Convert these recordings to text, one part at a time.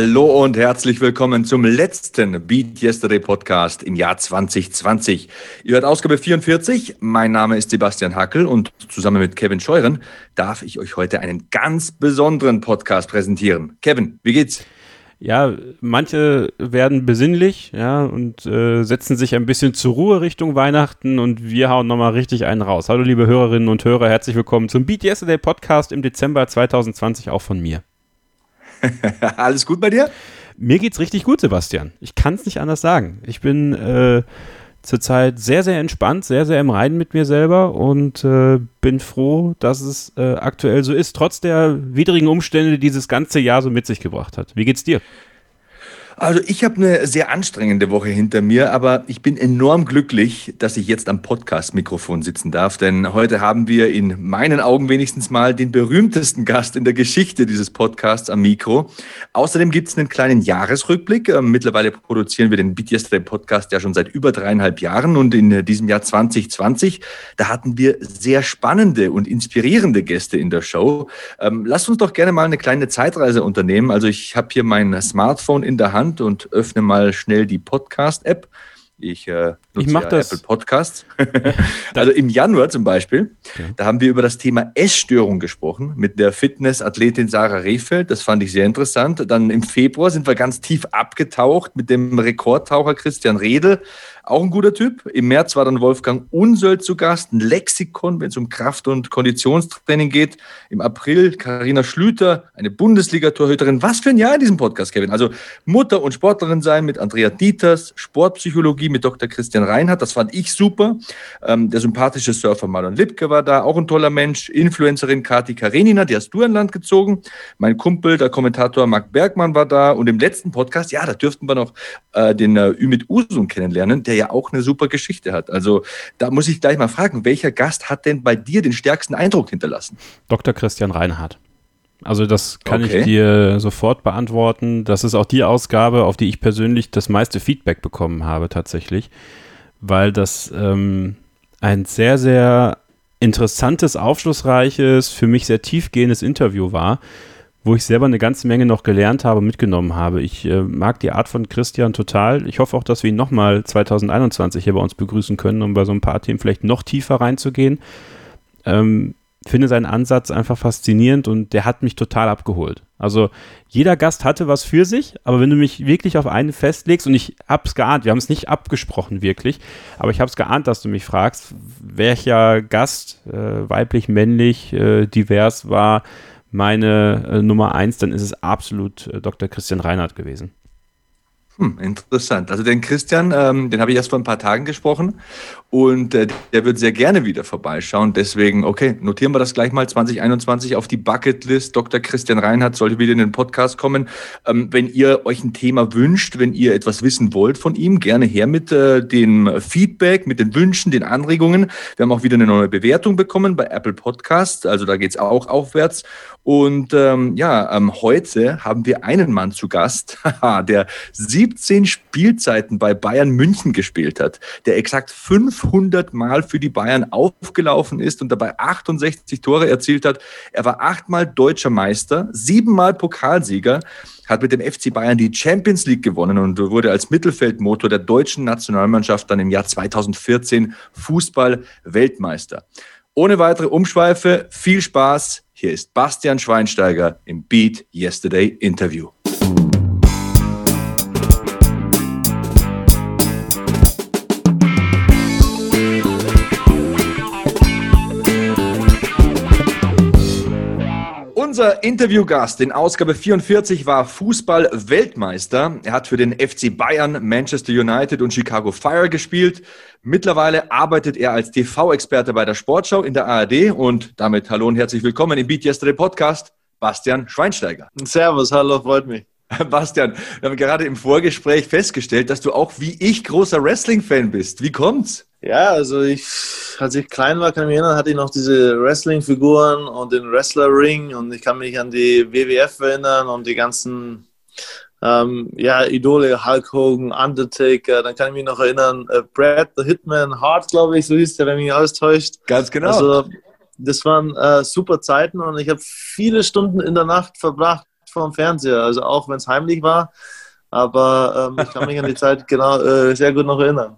Hallo und herzlich willkommen zum letzten Beat Yesterday Podcast im Jahr 2020. Ihr hört Ausgabe 44. Mein Name ist Sebastian Hackel und zusammen mit Kevin Scheuren darf ich euch heute einen ganz besonderen Podcast präsentieren. Kevin, wie geht's? Ja, manche werden besinnlich, ja, und äh, setzen sich ein bisschen zur Ruhe Richtung Weihnachten und wir hauen nochmal richtig einen raus. Hallo, liebe Hörerinnen und Hörer, herzlich willkommen zum Beat Yesterday Podcast im Dezember 2020 auch von mir. Alles gut bei dir? Mir geht's richtig gut, Sebastian. Ich kann es nicht anders sagen. Ich bin äh, zurzeit sehr, sehr entspannt, sehr, sehr im Reinen mit mir selber und äh, bin froh, dass es äh, aktuell so ist, trotz der widrigen Umstände, die dieses ganze Jahr so mit sich gebracht hat. Wie geht's dir? Also ich habe eine sehr anstrengende Woche hinter mir, aber ich bin enorm glücklich, dass ich jetzt am Podcast-Mikrofon sitzen darf, denn heute haben wir in meinen Augen wenigstens mal den berühmtesten Gast in der Geschichte dieses Podcasts am Mikro. Außerdem gibt es einen kleinen Jahresrückblick. Ähm, mittlerweile produzieren wir den Beat Yesterday Podcast ja schon seit über dreieinhalb Jahren und in diesem Jahr 2020, da hatten wir sehr spannende und inspirierende Gäste in der Show. Ähm, lasst uns doch gerne mal eine kleine Zeitreise unternehmen. Also ich habe hier mein Smartphone in der Hand Hand und öffne mal schnell die Podcast-App. Ich äh, ich ja das. Apple Podcasts. also im Januar zum Beispiel, ja. da haben wir über das Thema Essstörung gesprochen mit der Fitness-Athletin Sarah Rehfeld. Das fand ich sehr interessant. Dann im Februar sind wir ganz tief abgetaucht mit dem Rekordtaucher Christian Redel. Auch ein guter Typ. Im März war dann Wolfgang Unsöld zu Gast, ein Lexikon, wenn es um Kraft- und Konditionstraining geht. Im April Karina Schlüter, eine Bundesliga-Torhüterin. Was für ein Jahr in diesem Podcast, Kevin. Also Mutter und Sportlerin sein mit Andrea Dieters, Sportpsychologie mit Dr. Christian Reinhardt, das fand ich super. Ähm, der sympathische Surfer Marlon Lipke war da, auch ein toller Mensch. Influencerin Kati Karenina, die hast du an Land gezogen. Mein Kumpel, der Kommentator Marc Bergmann war da. Und im letzten Podcast, ja, da dürften wir noch äh, den äh, Ümit Usun kennenlernen, der ja auch eine super Geschichte hat. Also da muss ich gleich mal fragen, welcher Gast hat denn bei dir den stärksten Eindruck hinterlassen? Dr. Christian Reinhardt. Also das kann okay. ich dir sofort beantworten. Das ist auch die Ausgabe, auf die ich persönlich das meiste Feedback bekommen habe tatsächlich, weil das ähm, ein sehr, sehr interessantes, aufschlussreiches, für mich sehr tiefgehendes Interview war wo ich selber eine ganze Menge noch gelernt habe, mitgenommen habe. Ich äh, mag die Art von Christian total. Ich hoffe auch, dass wir ihn nochmal 2021 hier bei uns begrüßen können, um bei so ein paar Themen vielleicht noch tiefer reinzugehen. Ähm, finde seinen Ansatz einfach faszinierend und der hat mich total abgeholt. Also jeder Gast hatte was für sich, aber wenn du mich wirklich auf einen festlegst und ich hab's geahnt, wir haben es nicht abgesprochen wirklich, aber ich hab's geahnt, dass du mich fragst, welcher Gast, äh, weiblich, männlich, äh, divers war, meine äh, Nummer eins, dann ist es absolut äh, Dr. Christian Reinhardt gewesen. Hm, interessant. Also den Christian, ähm, den habe ich erst vor ein paar Tagen gesprochen und äh, der wird sehr gerne wieder vorbeischauen. Deswegen, okay, notieren wir das gleich mal 2021 auf die Bucketlist. Dr. Christian Reinhardt sollte wieder in den Podcast kommen. Ähm, wenn ihr euch ein Thema wünscht, wenn ihr etwas wissen wollt von ihm, gerne her mit äh, dem Feedback, mit den Wünschen, den Anregungen. Wir haben auch wieder eine neue Bewertung bekommen bei Apple Podcast. Also da geht's auch aufwärts. Und ähm, ja, ähm, heute haben wir einen Mann zu Gast, der 17 Spielzeiten bei Bayern München gespielt hat, der exakt 500 Mal für die Bayern aufgelaufen ist und dabei 68 Tore erzielt hat. Er war achtmal deutscher Meister, siebenmal Pokalsieger hat mit dem FC Bayern die Champions League gewonnen und wurde als Mittelfeldmotor der deutschen Nationalmannschaft dann im Jahr 2014 Fußball-Weltmeister. Ohne weitere Umschweife, viel Spaß. Hier ist Bastian Schweinsteiger im Beat Yesterday Interview. Unser Interviewgast in Ausgabe 44 war Fußball-Weltmeister. Er hat für den FC Bayern, Manchester United und Chicago Fire gespielt. Mittlerweile arbeitet er als TV-Experte bei der Sportschau in der ARD und damit hallo und herzlich willkommen im Beat Yesterday Podcast, Bastian Schweinsteiger. Servus, hallo, freut mich. Bastian, wir haben gerade im Vorgespräch festgestellt, dass du auch wie ich großer Wrestling-Fan bist. Wie kommt's? Ja, also ich, als ich klein war, kann ich mich erinnern, hatte ich noch diese Wrestling-Figuren und den Wrestler-Ring und ich kann mich an die WWF erinnern und die ganzen ähm, ja, Idole, Hulk Hogan, Undertaker, dann kann ich mich noch erinnern, äh, Brad, the Hitman, Hart, glaube ich, so hieß der, wenn mich alles täuscht. Ganz genau. Also, das waren äh, super Zeiten und ich habe viele Stunden in der Nacht verbracht vor dem Fernseher, also auch wenn es heimlich war, aber ähm, ich kann mich an die Zeit genau äh, sehr gut noch erinnern.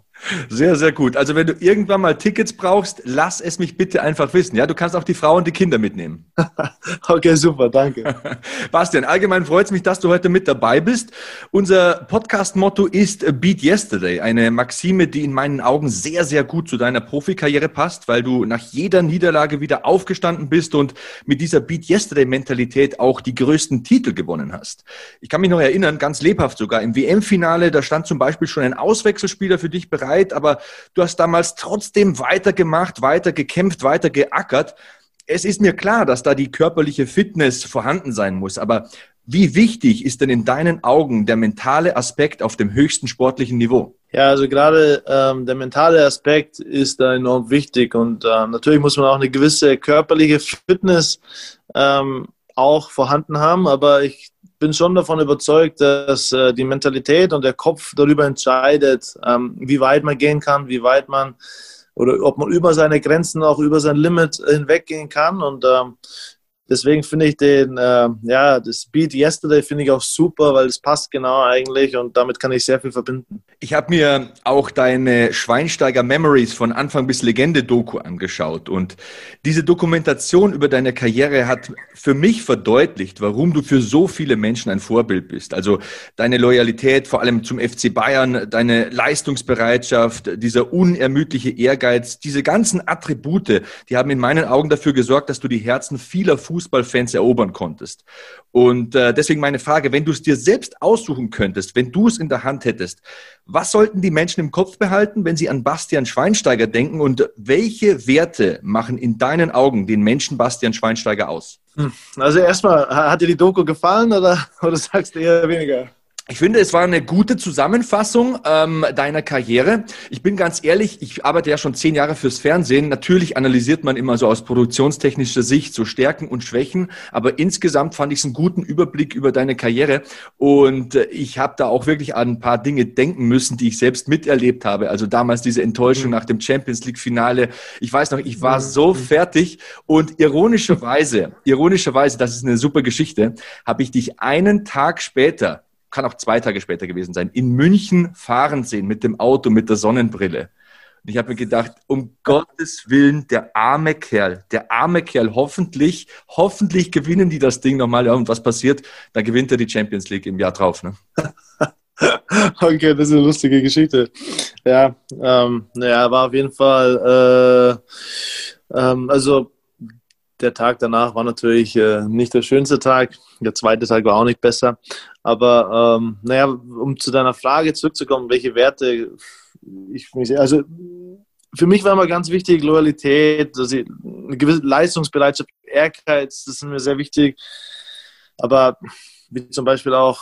Sehr, sehr gut. Also wenn du irgendwann mal Tickets brauchst, lass es mich bitte einfach wissen. Ja, du kannst auch die Frau und die Kinder mitnehmen. okay, super, danke. Bastian, allgemein freut es mich, dass du heute mit dabei bist. Unser Podcast-Motto ist Beat Yesterday, eine Maxime, die in meinen Augen sehr, sehr gut zu deiner Profikarriere passt, weil du nach jeder Niederlage wieder aufgestanden bist und mit dieser Beat Yesterday-Mentalität auch die größten Titel gewonnen hast. Ich kann mich noch erinnern, ganz lebhaft sogar, im WM-Finale, da stand zum Beispiel schon ein Auswechselspieler für dich bereit Zeit, aber du hast damals trotzdem weitergemacht, weiter gekämpft, weiter geackert. Es ist mir klar, dass da die körperliche Fitness vorhanden sein muss, aber wie wichtig ist denn in deinen Augen der mentale Aspekt auf dem höchsten sportlichen Niveau? Ja, also gerade ähm, der mentale Aspekt ist da enorm wichtig und äh, natürlich muss man auch eine gewisse körperliche Fitness ähm, auch vorhanden haben, aber ich bin schon davon überzeugt, dass äh, die Mentalität und der Kopf darüber entscheidet, ähm, wie weit man gehen kann, wie weit man oder ob man über seine Grenzen, auch über sein Limit hinweggehen kann. Und ähm, deswegen finde ich den, äh, ja, das Beat Yesterday finde ich auch super, weil es passt genau eigentlich und damit kann ich sehr viel verbinden. Ich habe mir auch deine Schweinsteiger Memories von Anfang bis Legende Doku angeschaut und diese Dokumentation über deine Karriere hat für mich verdeutlicht, warum du für so viele Menschen ein Vorbild bist. Also deine Loyalität vor allem zum FC Bayern, deine Leistungsbereitschaft, dieser unermüdliche Ehrgeiz, diese ganzen Attribute, die haben in meinen Augen dafür gesorgt, dass du die Herzen vieler Fußballer Fußballfans erobern konntest. Und äh, deswegen meine Frage, wenn du es dir selbst aussuchen könntest, wenn du es in der Hand hättest, was sollten die Menschen im Kopf behalten, wenn sie an Bastian Schweinsteiger denken und welche Werte machen in deinen Augen den Menschen Bastian Schweinsteiger aus? Hm. Also erstmal, hat dir die Doku gefallen oder, oder sagst du eher weniger? Ich finde, es war eine gute Zusammenfassung ähm, deiner Karriere. Ich bin ganz ehrlich, ich arbeite ja schon zehn Jahre fürs Fernsehen. Natürlich analysiert man immer so aus produktionstechnischer Sicht so Stärken und Schwächen, aber insgesamt fand ich es einen guten Überblick über deine Karriere und äh, ich habe da auch wirklich an ein paar Dinge denken müssen, die ich selbst miterlebt habe. Also damals diese Enttäuschung mhm. nach dem Champions League Finale. Ich weiß noch, ich war mhm. so fertig und ironischerweise, ironischerweise, das ist eine super Geschichte, habe ich dich einen Tag später kann auch zwei Tage später gewesen sein, in München fahren sehen mit dem Auto, mit der Sonnenbrille. Und ich habe mir gedacht, um Gottes Willen, der arme Kerl, der arme Kerl, hoffentlich, hoffentlich gewinnen die das Ding nochmal. Ja, und was passiert? Da gewinnt er die Champions League im Jahr drauf. Ne? okay, das ist eine lustige Geschichte. Ja, ähm, naja, war auf jeden Fall, äh, ähm, also der Tag danach war natürlich äh, nicht der schönste Tag. Der zweite Tag war auch nicht besser. Aber ähm, naja, um zu deiner Frage zurückzukommen, welche Werte ich mich, also für mich war immer ganz wichtig Loyalität, ich, eine gewisse Leistungsbereitschaft, Ehrgeiz, das sind mir sehr wichtig. Aber wie zum Beispiel auch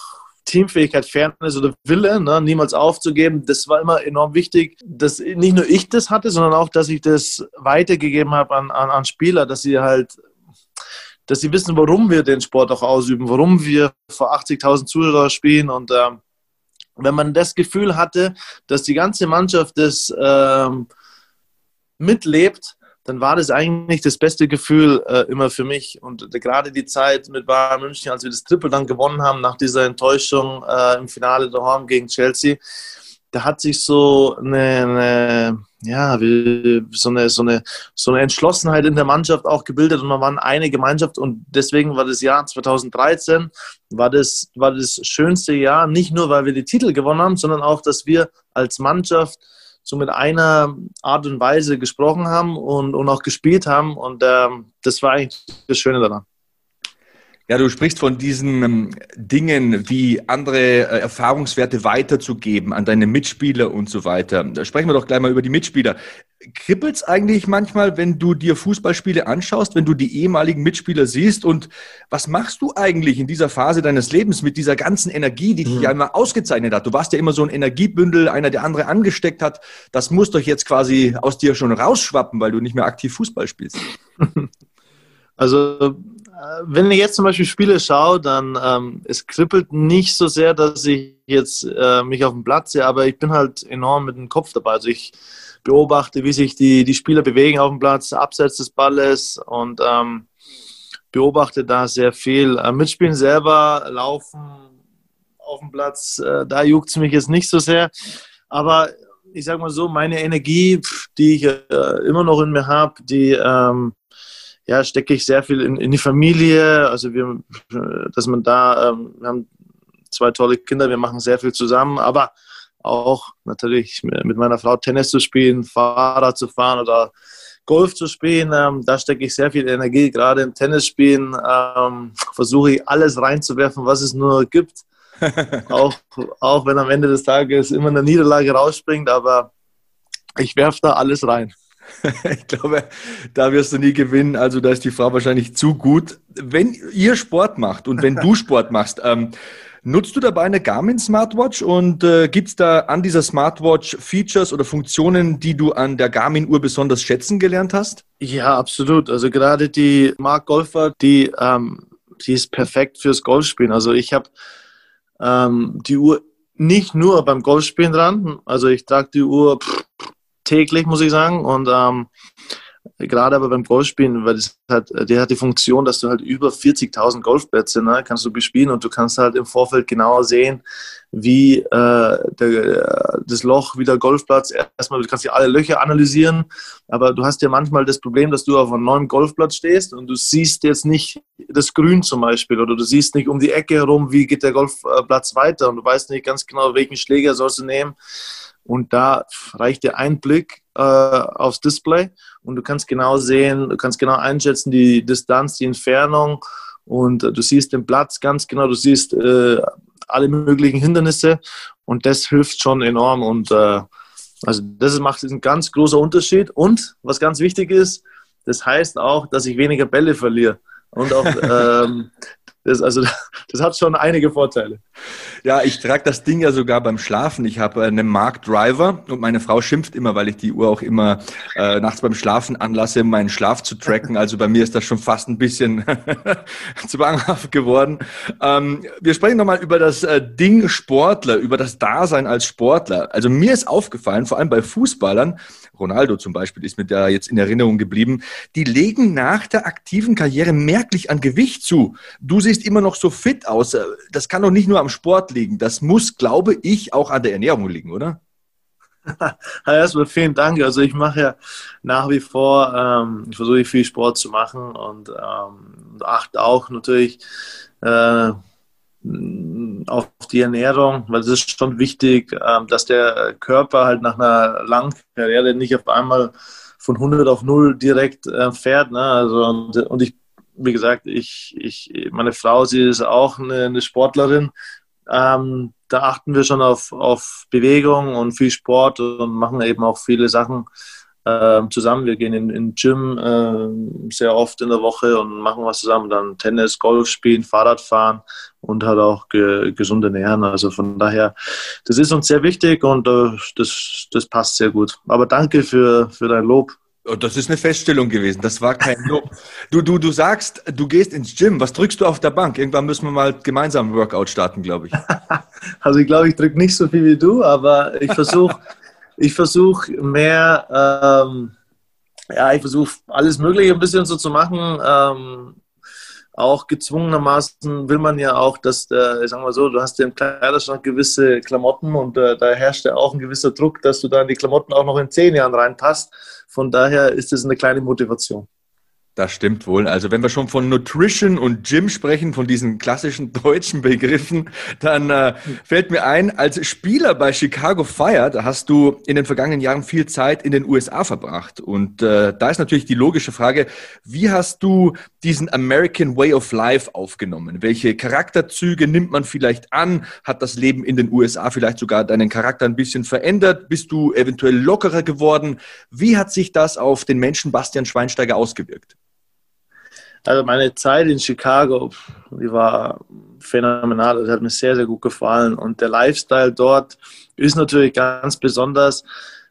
Teamfähigkeit, Fairness oder Wille, ne, niemals aufzugeben, das war immer enorm wichtig, dass nicht nur ich das hatte, sondern auch, dass ich das weitergegeben habe an, an, an Spieler, dass sie halt, dass sie wissen, warum wir den Sport auch ausüben, warum wir vor 80.000 Zuschauern spielen. Und ähm, wenn man das Gefühl hatte, dass die ganze Mannschaft das ähm, mitlebt, dann war das eigentlich das beste Gefühl äh, immer für mich. Und äh, gerade die Zeit mit Bayern München, als wir das Triple dann gewonnen haben, nach dieser Enttäuschung äh, im Finale daheim gegen Chelsea, da hat sich so eine, eine ja, wie, so, eine, so, eine, so eine Entschlossenheit in der Mannschaft auch gebildet. Und man war eine Gemeinschaft. Und deswegen war das Jahr 2013 war das, war das schönste Jahr, nicht nur, weil wir die Titel gewonnen haben, sondern auch, dass wir als Mannschaft so mit einer Art und Weise gesprochen haben und, und auch gespielt haben. Und ähm, das war eigentlich das Schöne daran. Ja, du sprichst von diesen ähm, Dingen wie andere äh, Erfahrungswerte weiterzugeben an deine Mitspieler und so weiter. Da sprechen wir doch gleich mal über die Mitspieler. Kribbelt's eigentlich manchmal, wenn du dir Fußballspiele anschaust, wenn du die ehemaligen Mitspieler siehst? Und was machst du eigentlich in dieser Phase deines Lebens mit dieser ganzen Energie, die dich mhm. ja immer ausgezeichnet hat? Du warst ja immer so ein Energiebündel, einer, der andere angesteckt hat. Das muss doch jetzt quasi aus dir schon rausschwappen, weil du nicht mehr aktiv Fußball spielst. Also wenn ich jetzt zum Beispiel Spiele schaue, dann ähm, es kribbelt nicht so sehr, dass ich jetzt äh, mich auf dem Platz sehe, aber ich bin halt enorm mit dem Kopf dabei. Also ich beobachte, wie sich die, die Spieler bewegen auf dem Platz, abseits des Balles und ähm, beobachte da sehr viel. Äh, mitspielen selber, laufen auf dem Platz, äh, da juckt es mich jetzt nicht so sehr. Aber ich sage mal so, meine Energie, die ich äh, immer noch in mir habe, die ähm, ja, stecke ich sehr viel in, in, die Familie. Also wir, dass man da, ähm, wir haben zwei tolle Kinder, wir machen sehr viel zusammen, aber auch natürlich mit meiner Frau Tennis zu spielen, Fahrrad zu fahren oder Golf zu spielen. Ähm, da stecke ich sehr viel Energie. Gerade im Tennisspielen ähm, versuche ich alles reinzuwerfen, was es nur gibt. auch, auch wenn am Ende des Tages immer eine Niederlage rausspringt, aber ich werfe da alles rein. ich glaube, da wirst du nie gewinnen. Also da ist die Frau wahrscheinlich zu gut. Wenn ihr Sport macht und wenn du Sport machst, ähm, nutzt du dabei eine Garmin Smartwatch und äh, gibt es da an dieser Smartwatch Features oder Funktionen, die du an der Garmin-Uhr besonders schätzen gelernt hast? Ja, absolut. Also gerade die Mark Golfer, die, ähm, die ist perfekt fürs Golfspielen. Also ich habe ähm, die Uhr nicht nur beim Golfspielen dran. Also ich trage die Uhr pff, täglich, muss ich sagen. Und ähm, gerade aber beim Golfspielen, weil das hat, die hat die Funktion, dass du halt über 40.000 Golfplätze ne, kannst du bespielen und du kannst halt im Vorfeld genauer sehen, wie äh, der, das Loch, wie der Golfplatz, erstmal, du kannst ja alle Löcher analysieren, aber du hast ja manchmal das Problem, dass du auf einem neuen Golfplatz stehst und du siehst jetzt nicht das Grün zum Beispiel oder du siehst nicht um die Ecke herum, wie geht der Golfplatz weiter und du weißt nicht ganz genau, welchen Schläger sollst du nehmen. Und da reicht dir ein Blick äh, aufs Display und du kannst genau sehen, du kannst genau einschätzen die Distanz, die Entfernung und äh, du siehst den Platz ganz genau, du siehst äh, alle möglichen Hindernisse und das hilft schon enorm und äh, also das macht einen ganz großer Unterschied und was ganz wichtig ist, das heißt auch, dass ich weniger Bälle verliere und auch ähm, das, also, das hat schon einige Vorteile. Ja, ich trage das Ding ja sogar beim Schlafen. Ich habe einen Mark Driver und meine Frau schimpft immer, weil ich die Uhr auch immer äh, nachts beim Schlafen anlasse, meinen Schlaf zu tracken. Also bei mir ist das schon fast ein bisschen zwanghaft geworden. Ähm, wir sprechen nochmal über das äh, Ding Sportler, über das Dasein als Sportler. Also mir ist aufgefallen, vor allem bei Fußballern, Ronaldo zum Beispiel ist mir da jetzt in Erinnerung geblieben, die legen nach der aktiven Karriere merklich an Gewicht zu. Du siehst immer noch so fit aus. Das kann doch nicht nur am Sport liegen. Das muss, glaube ich, auch an der Ernährung liegen, oder? Erstmal vielen Dank. Also ich mache ja nach wie vor, ähm, ich versuche viel Sport zu machen und ähm, achte auch natürlich äh, auf die Ernährung, weil es ist schon wichtig, ähm, dass der Körper halt nach einer langen Karriere nicht auf einmal von 100 auf 0 direkt äh, fährt. Ne? Also, und, und ich, wie gesagt, ich, ich, meine Frau, sie ist auch eine, eine Sportlerin. Ähm, da achten wir schon auf, auf Bewegung und viel Sport und machen eben auch viele Sachen, äh, zusammen. Wir gehen in den Gym äh, sehr oft in der Woche und machen was zusammen. Dann Tennis, Golf spielen, Fahrrad fahren und halt auch ge gesund ernähren. Also von daher, das ist uns sehr wichtig und äh, das, das passt sehr gut. Aber danke für, für dein Lob. Oh, das ist eine Feststellung gewesen. Das war kein Lob. Du, du, du sagst, du gehst ins Gym. Was drückst du auf der Bank? Irgendwann müssen wir mal gemeinsam ein Workout starten, glaube ich. also ich glaube, ich drücke nicht so viel wie du, aber ich versuche ich versuche mehr, ähm, ja, ich versuche alles Mögliche ein bisschen so zu machen. Ähm, auch gezwungenermaßen will man ja auch, dass, der, sagen wir so, du hast ja im Kleiderschrank gewisse Klamotten und äh, da herrscht ja auch ein gewisser Druck, dass du da in die Klamotten auch noch in zehn Jahren reinpasst. Von daher ist es eine kleine Motivation. Das stimmt wohl. Also wenn wir schon von Nutrition und Gym sprechen, von diesen klassischen deutschen Begriffen, dann äh, fällt mir ein, als Spieler bei Chicago Fire, da hast du in den vergangenen Jahren viel Zeit in den USA verbracht. Und äh, da ist natürlich die logische Frage, wie hast du diesen American Way of Life aufgenommen? Welche Charakterzüge nimmt man vielleicht an? Hat das Leben in den USA vielleicht sogar deinen Charakter ein bisschen verändert? Bist du eventuell lockerer geworden? Wie hat sich das auf den Menschen Bastian Schweinsteiger ausgewirkt? Also meine Zeit in Chicago, die war phänomenal. Das hat mir sehr, sehr gut gefallen. Und der Lifestyle dort ist natürlich ganz besonders.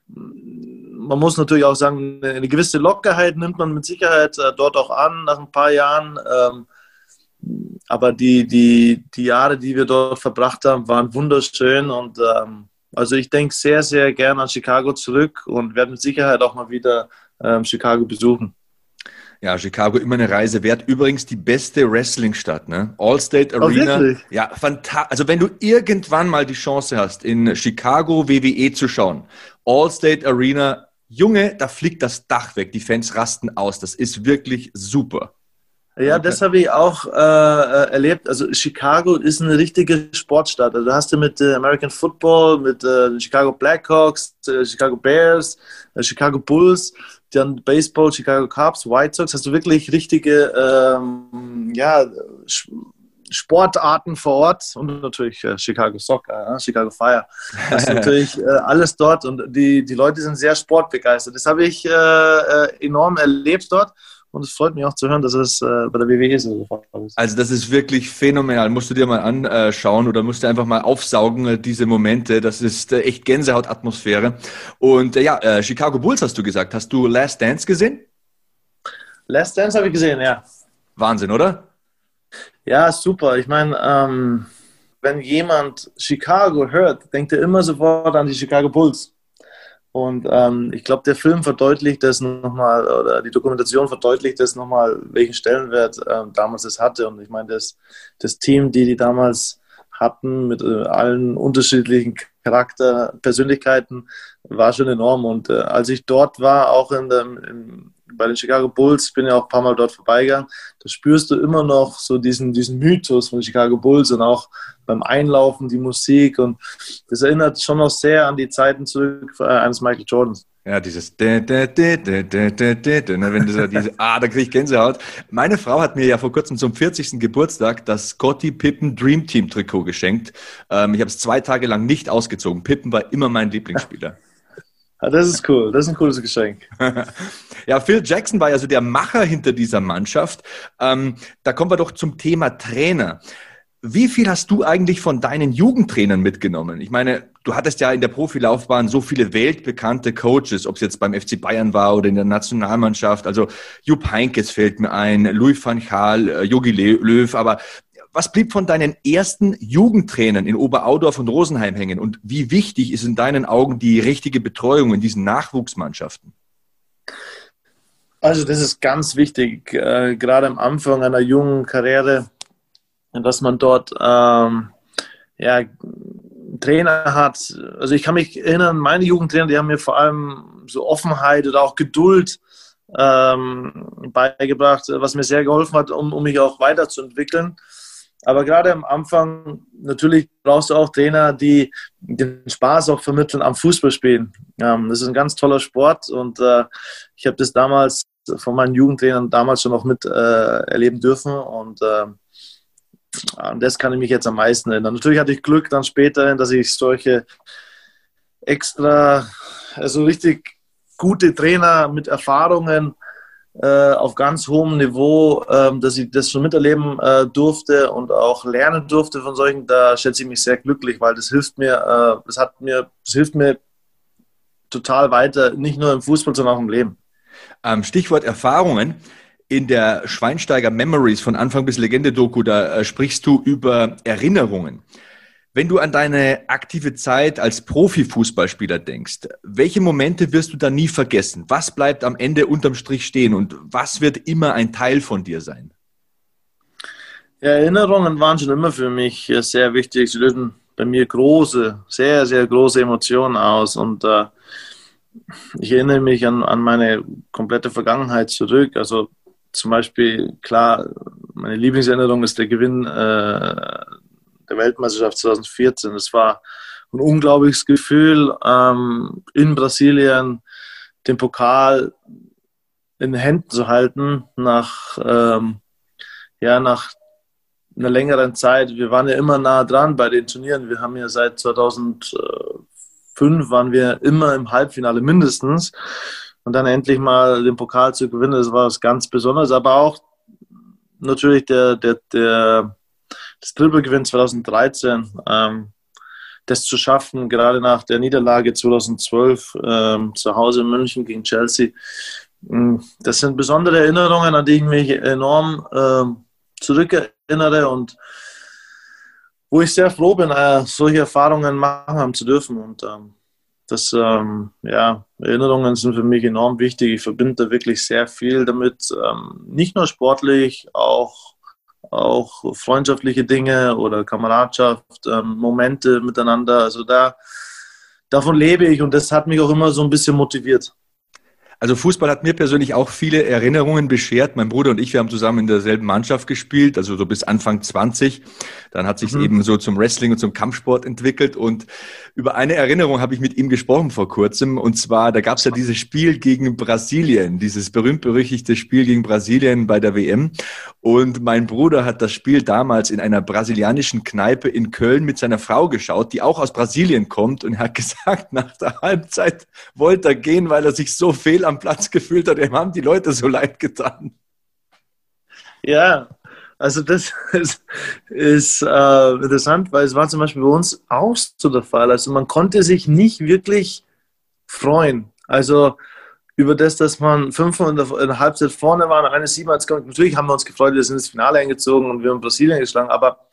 Man muss natürlich auch sagen, eine gewisse Lockerheit nimmt man mit Sicherheit äh, dort auch an nach ein paar Jahren. Ähm, aber die, die, die Jahre, die wir dort verbracht haben, waren wunderschön und ähm, also ich denke sehr, sehr gerne an Chicago zurück und werde mit Sicherheit auch mal wieder ähm, Chicago besuchen. Ja, Chicago immer eine Reise wert. Übrigens die beste Wrestling-Stadt, ne? Allstate oh, Arena. Oh, ja, fantastisch. Also wenn du irgendwann mal die Chance hast, in Chicago WWE zu schauen, Allstate Arena, Junge, da fliegt das Dach weg. Die Fans rasten aus. Das ist wirklich super. Ja, das habe ich auch äh, äh, erlebt. Also Chicago ist eine richtige Sportstadt. Also, du hast du mit äh, American Football, mit äh, Chicago Blackhawks, äh, Chicago Bears, äh, Chicago Bulls, dann Baseball, Chicago Cubs, White Sox. Hast du wirklich richtige ähm, ja, Sportarten vor Ort und natürlich Chicago Soccer, Chicago Fire. Das ist natürlich alles dort und die, die Leute sind sehr sportbegeistert. Das habe ich enorm erlebt dort. Und es freut mich auch zu hören, dass es äh, bei der WWE so ist. Also das ist wirklich phänomenal. Musst du dir mal anschauen oder musst du einfach mal aufsaugen, äh, diese Momente. Das ist äh, echt Gänsehautatmosphäre. Und äh, ja, äh, Chicago Bulls hast du gesagt. Hast du Last Dance gesehen? Last Dance habe ich gesehen, ja. Wahnsinn, oder? Ja, super. Ich meine, ähm, wenn jemand Chicago hört, denkt er immer sofort an die Chicago Bulls. Und ähm, ich glaube, der Film verdeutlicht das nochmal, oder die Dokumentation verdeutlicht das nochmal, welchen Stellenwert äh, damals es hatte. Und ich meine, das, das Team, die die damals hatten, mit äh, allen unterschiedlichen Charakter, Persönlichkeiten, war schon enorm. Und äh, als ich dort war, auch in dem, im, bei den Chicago Bulls, bin ja auch ein paar Mal dort vorbeigegangen, da spürst du immer noch so diesen, diesen Mythos von Chicago Bulls und auch beim Einlaufen die Musik und das erinnert schon noch sehr an die Zeiten zurück äh, eines Michael Jordans. Ja, dieses wenn du so diese, ah, da kriege ich Gänsehaut. Meine Frau hat mir ja vor kurzem zum 40. Geburtstag das Scotty Pippen Dream Team Trikot geschenkt. Ähm, ich habe es zwei Tage lang nicht ausgezogen. Pippen war immer mein Lieblingsspieler. Ah, das ist cool, das ist ein cooles Geschenk. ja, Phil Jackson war ja so der Macher hinter dieser Mannschaft. Ähm, da kommen wir doch zum Thema Trainer. Wie viel hast du eigentlich von deinen Jugendtrainern mitgenommen? Ich meine, du hattest ja in der Profilaufbahn so viele weltbekannte Coaches, ob es jetzt beim FC Bayern war oder in der Nationalmannschaft. Also Jupp Heinkes fällt mir ein, Louis van Gaal, Jogi äh, Löw. Aber was blieb von deinen ersten Jugendtrainern in Oberaudorf und Rosenheim hängen? Und wie wichtig ist in deinen Augen die richtige Betreuung in diesen Nachwuchsmannschaften? Also das ist ganz wichtig, äh, gerade am Anfang einer jungen Karriere dass man dort ähm, ja, Trainer hat. Also ich kann mich erinnern, meine Jugendtrainer, die haben mir vor allem so Offenheit oder auch Geduld ähm, beigebracht, was mir sehr geholfen hat, um, um mich auch weiterzuentwickeln. Aber gerade am Anfang, natürlich brauchst du auch Trainer, die den Spaß auch vermitteln am Fußballspielen. Ähm, das ist ein ganz toller Sport und äh, ich habe das damals von meinen Jugendtrainern damals schon auch mit äh, erleben dürfen und äh, an das kann ich mich jetzt am meisten erinnern. Natürlich hatte ich Glück dann später, dass ich solche extra, also richtig gute Trainer mit Erfahrungen äh, auf ganz hohem Niveau, äh, dass ich das schon miterleben äh, durfte und auch lernen durfte von solchen, da schätze ich mich sehr glücklich, weil das hilft mir, äh, das hat mir, das hilft mir total weiter, nicht nur im Fußball, sondern auch im Leben. Ähm, Stichwort Erfahrungen in der Schweinsteiger Memories von Anfang bis Legende-Doku, da äh, sprichst du über Erinnerungen. Wenn du an deine aktive Zeit als Profifußballspieler denkst, welche Momente wirst du da nie vergessen? Was bleibt am Ende unterm Strich stehen und was wird immer ein Teil von dir sein? Erinnerungen waren schon immer für mich äh, sehr wichtig. Sie lösen bei mir große, sehr, sehr große Emotionen aus. Und äh, ich erinnere mich an, an meine komplette Vergangenheit zurück. Also zum Beispiel, klar, meine Lieblingserinnerung ist der Gewinn äh, der Weltmeisterschaft 2014. Es war ein unglaubliches Gefühl, ähm, in Brasilien den Pokal in den Händen zu halten, nach, ähm, ja, nach einer längeren Zeit. Wir waren ja immer nah dran bei den Turnieren. Wir haben ja seit 2005 waren wir immer im Halbfinale mindestens und dann endlich mal den Pokal zu gewinnen, das war was ganz Besonderes. Aber auch natürlich der, der, der, das Trippelgewinn 2013, ähm, das zu schaffen, gerade nach der Niederlage 2012 ähm, zu Hause in München gegen Chelsea. Mm, das sind besondere Erinnerungen, an die ich mich enorm ähm, zurückerinnere erinnere und wo ich sehr froh bin, äh, solche Erfahrungen machen zu dürfen. Und ähm, das, ähm, ja, Erinnerungen sind für mich enorm wichtig. Ich verbinde wirklich sehr viel damit, ähm, nicht nur sportlich, auch, auch freundschaftliche Dinge oder Kameradschaft, ähm, Momente miteinander. Also da, davon lebe ich und das hat mich auch immer so ein bisschen motiviert. Also Fußball hat mir persönlich auch viele Erinnerungen beschert. Mein Bruder und ich, wir haben zusammen in derselben Mannschaft gespielt, also so bis Anfang 20. Dann hat sich mhm. eben so zum Wrestling und zum Kampfsport entwickelt. Und über eine Erinnerung habe ich mit ihm gesprochen vor kurzem. Und zwar, da gab es ja dieses Spiel gegen Brasilien, dieses berühmt-berüchtigte Spiel gegen Brasilien bei der WM. Und mein Bruder hat das Spiel damals in einer brasilianischen Kneipe in Köln mit seiner Frau geschaut, die auch aus Brasilien kommt. Und er hat gesagt, nach der Halbzeit wollte er gehen, weil er sich so fehl am Platz gefühlt hat. Ihm haben die Leute so leid getan. Ja, also das ist, ist äh, interessant, weil es war zum Beispiel bei uns auch so der Fall. Also man konnte sich nicht wirklich freuen. Also über das, dass man fünf in der Halbzeit vorne war, nach einer sieben hat Natürlich haben wir uns gefreut, wir sind ins Finale eingezogen und wir haben Brasilien geschlagen, aber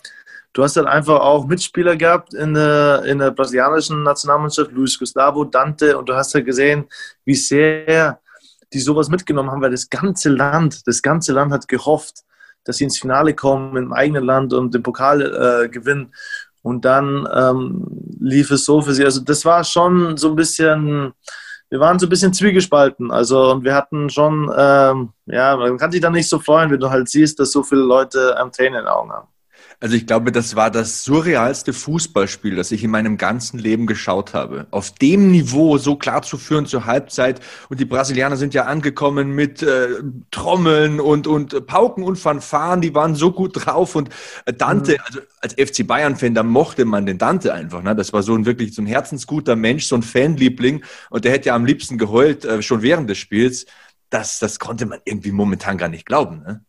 du hast dann einfach auch Mitspieler gehabt in der, in der brasilianischen Nationalmannschaft, Luis Gustavo, Dante, und du hast ja gesehen, wie sehr die sowas mitgenommen haben, weil das ganze Land, das ganze Land hat gehofft, dass sie ins Finale kommen im eigenen Land und den Pokal äh, gewinnen. Und dann ähm, lief es so für sie. Also das war schon so ein bisschen, wir waren so ein bisschen zwiegespalten. Also und wir hatten schon, ähm, ja, man kann sich dann nicht so freuen, wenn du halt siehst, dass so viele Leute am Tränen in den Augen haben. Also ich glaube, das war das surrealste Fußballspiel, das ich in meinem ganzen Leben geschaut habe. Auf dem Niveau so klar zu führen zur Halbzeit. Und die Brasilianer sind ja angekommen mit äh, Trommeln und, und Pauken und Fanfaren. Die waren so gut drauf. Und äh, Dante, mhm. also als FC Bayern-Fan, da mochte man den Dante einfach. Ne? Das war so ein wirklich so ein herzensguter Mensch, so ein Fanliebling. Und der hätte ja am liebsten geheult, äh, schon während des Spiels. Das, das konnte man irgendwie momentan gar nicht glauben. Ne?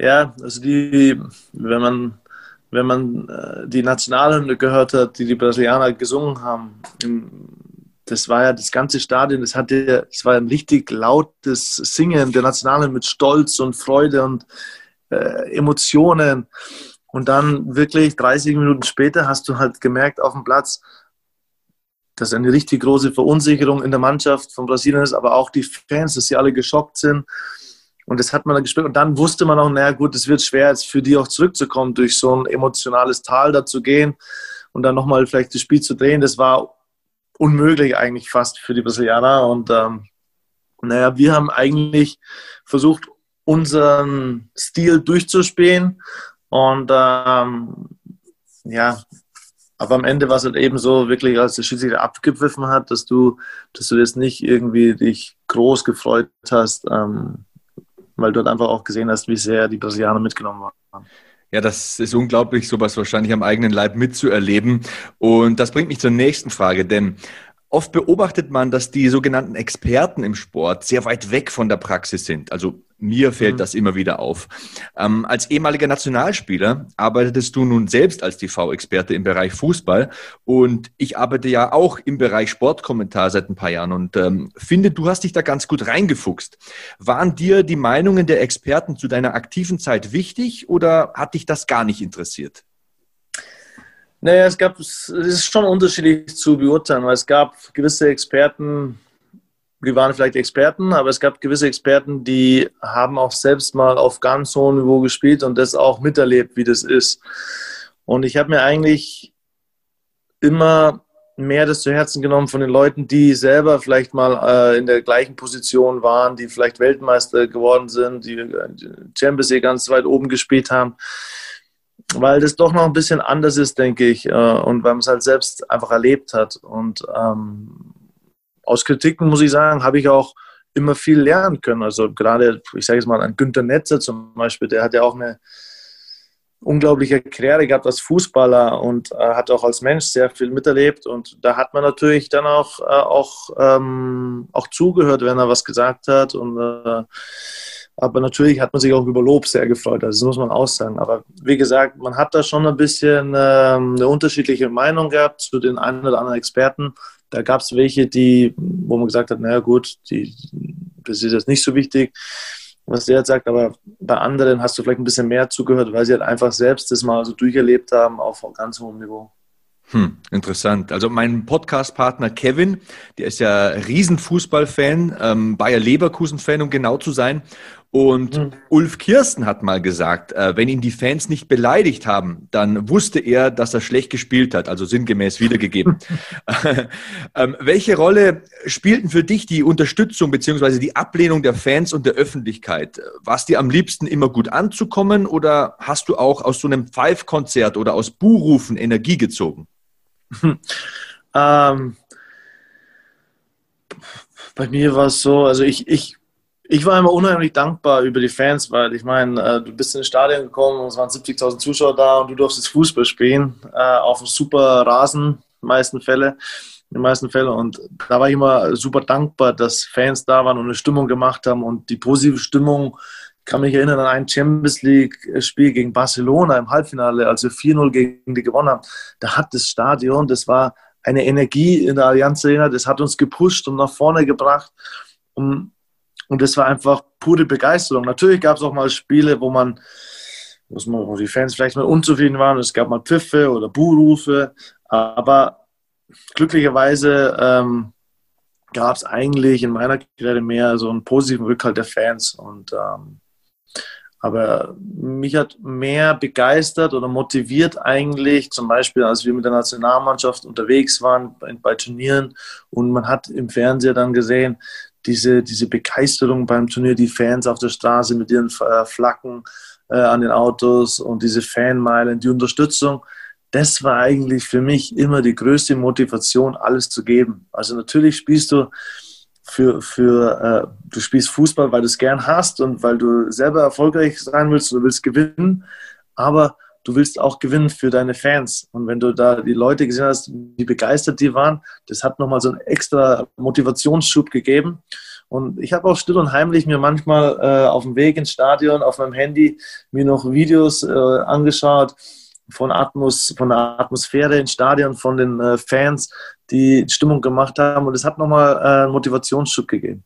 Ja, also die, wenn man, wenn man äh, die Nationalhymne gehört hat, die die Brasilianer gesungen haben, das war ja das ganze Stadion, das hatte, das war ein richtig lautes Singen der Nationalhymne mit Stolz und Freude und äh, Emotionen. Und dann wirklich 30 Minuten später hast du halt gemerkt auf dem Platz, dass eine richtig große Verunsicherung in der Mannschaft von Brasilien ist, aber auch die Fans, dass sie alle geschockt sind und das hat man dann gespürt. Und dann wusste man auch, naja gut, es wird schwer, jetzt für die auch zurückzukommen, durch so ein emotionales Tal da zu gehen und dann nochmal vielleicht das Spiel zu drehen. Das war unmöglich eigentlich fast für die Brasilianer. Und ähm, naja, wir haben eigentlich versucht, unseren Stil durchzuspielen. Und ähm, ja, aber am Ende war es halt eben so, wirklich, als der Schiedsrichter abgepfiffen hat, dass du, dass du jetzt nicht irgendwie dich groß gefreut hast, ähm, weil du dort einfach auch gesehen hast, wie sehr die Brasilianer mitgenommen waren. Ja, das ist unglaublich, sowas wahrscheinlich am eigenen Leib mitzuerleben. Und das bringt mich zur nächsten Frage, denn Oft beobachtet man, dass die sogenannten Experten im Sport sehr weit weg von der Praxis sind. Also mir fällt mhm. das immer wieder auf. Ähm, als ehemaliger Nationalspieler arbeitest du nun selbst als TV-Experte im Bereich Fußball und ich arbeite ja auch im Bereich Sportkommentar seit ein paar Jahren und ähm, finde, du hast dich da ganz gut reingefuchst. Waren dir die Meinungen der Experten zu deiner aktiven Zeit wichtig oder hat dich das gar nicht interessiert? Naja, es gab, es ist schon unterschiedlich zu beurteilen, weil es gab gewisse Experten, die waren vielleicht Experten, aber es gab gewisse Experten, die haben auch selbst mal auf ganz hohem Niveau gespielt und das auch miterlebt, wie das ist. Und ich habe mir eigentlich immer mehr das zu Herzen genommen von den Leuten, die selber vielleicht mal äh, in der gleichen Position waren, die vielleicht Weltmeister geworden sind, die Champions League ganz weit oben gespielt haben weil das doch noch ein bisschen anders ist, denke ich, äh, und weil man es halt selbst einfach erlebt hat. Und ähm, aus Kritiken, muss ich sagen, habe ich auch immer viel lernen können. Also gerade, ich sage jetzt mal, ein Günter Netzer zum Beispiel, der hat ja auch eine unglaubliche Karriere gehabt als Fußballer und äh, hat auch als Mensch sehr viel miterlebt. Und da hat man natürlich dann auch, äh, auch, ähm, auch zugehört, wenn er was gesagt hat. Und äh, aber natürlich hat man sich auch über Lob sehr gefreut, also das muss man auch sagen. Aber wie gesagt, man hat da schon ein bisschen ähm, eine unterschiedliche Meinung gehabt zu den einen oder anderen Experten. Da gab es welche, die, wo man gesagt hat, naja gut, die, das ist jetzt nicht so wichtig. was der jetzt sagt, aber bei anderen hast du vielleicht ein bisschen mehr zugehört, weil sie halt einfach selbst das mal so durcherlebt haben auf ganz hohem Niveau. Hm, interessant. Also mein Podcast-Partner Kevin, der ist ja Riesenfußballfan, ähm, Bayer Leverkusen-Fan, um genau zu sein. Und mhm. Ulf Kirsten hat mal gesagt, äh, wenn ihn die Fans nicht beleidigt haben, dann wusste er, dass er schlecht gespielt hat, also sinngemäß wiedergegeben. ähm, welche Rolle spielten für dich die Unterstützung beziehungsweise die Ablehnung der Fans und der Öffentlichkeit? War es dir am liebsten immer gut anzukommen oder hast du auch aus so einem Pfeifkonzert oder aus Buhrufen Energie gezogen? ähm, bei mir war es so, also ich, ich ich war immer unheimlich dankbar über die Fans, weil ich meine, äh, du bist ins Stadion gekommen und es waren 70.000 Zuschauer da und du durftest Fußball spielen äh, auf einem super Rasen, in den meisten Fälle, in den meisten Fällen. Und da war ich immer super dankbar, dass Fans da waren und eine Stimmung gemacht haben und die positive Stimmung. Ich kann mich erinnern an ein Champions League-Spiel gegen Barcelona im Halbfinale, als wir 4-0 gegen die gewonnen haben. Da hat das Stadion, das war eine Energie in der Allianz Arena, das hat uns gepusht und nach vorne gebracht. Und und das war einfach pure Begeisterung. Natürlich gab es auch mal Spiele, wo man, wo die Fans vielleicht mal unzufrieden waren. Es gab mal Pfiffe oder Buhrufe. Aber glücklicherweise ähm, gab es eigentlich in meiner Karriere mehr so einen positiven Rückhalt der Fans. Und ähm, aber mich hat mehr begeistert oder motiviert eigentlich, zum Beispiel, als wir mit der Nationalmannschaft unterwegs waren bei, bei Turnieren und man hat im Fernseher dann gesehen, diese, diese Begeisterung beim Turnier, die Fans auf der Straße mit ihren äh, Flaggen äh, an den Autos und diese Fanmeilen, die Unterstützung, das war eigentlich für mich immer die größte Motivation, alles zu geben. Also natürlich spielst du für, für äh, du spielst Fußball, weil du es gern hast und weil du selber erfolgreich sein willst, du willst gewinnen, aber du willst auch gewinnen für deine Fans. Und wenn du da die Leute gesehen hast, wie begeistert die waren, das hat nochmal so einen extra Motivationsschub gegeben. Und ich habe auch still und heimlich mir manchmal äh, auf dem Weg ins Stadion auf meinem Handy mir noch Videos äh, angeschaut von, Atmos, von der Atmosphäre im Stadion, von den äh, Fans, die Stimmung gemacht haben. Und es hat nochmal äh, einen Motivationsschub gegeben.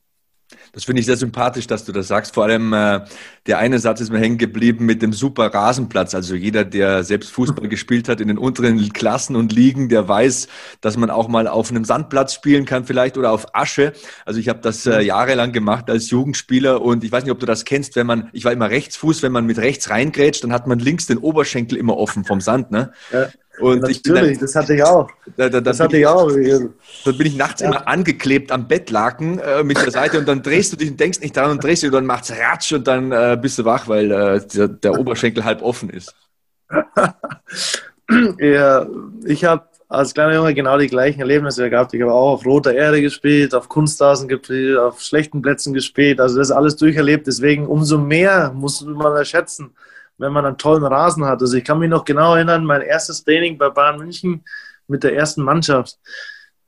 Das finde ich sehr sympathisch, dass du das sagst. Vor allem äh, der eine Satz ist mir hängen geblieben mit dem super Rasenplatz. Also jeder, der selbst Fußball gespielt hat in den unteren Klassen und Ligen, der weiß, dass man auch mal auf einem Sandplatz spielen kann vielleicht oder auf Asche. Also ich habe das äh, jahrelang gemacht als Jugendspieler und ich weiß nicht, ob du das kennst, wenn man, ich war immer Rechtsfuß, wenn man mit rechts reingrätscht, dann hat man links den Oberschenkel immer offen vom Sand. Ne? Ja. Und Natürlich, dann, das hatte ich auch. Da, da, das hatte ich auch. Dann bin ich nachts ja. immer angeklebt am Bettlaken äh, mit der Seite und dann drehst du dich und denkst nicht daran und drehst dich und dann macht's ratsch und dann äh, bist du wach, weil äh, der, der, Oberschenkel halb offen ist. ja, ich habe als kleiner Junge genau die gleichen Erlebnisse gehabt. Ich habe auch auf roter Erde gespielt, auf Kunstrasen gespielt, auf schlechten Plätzen gespielt. Also das alles durcherlebt. Deswegen umso mehr muss man erschätzen wenn man einen tollen Rasen hat. Also ich kann mich noch genau erinnern, mein erstes Training bei Bayern München mit der ersten Mannschaft.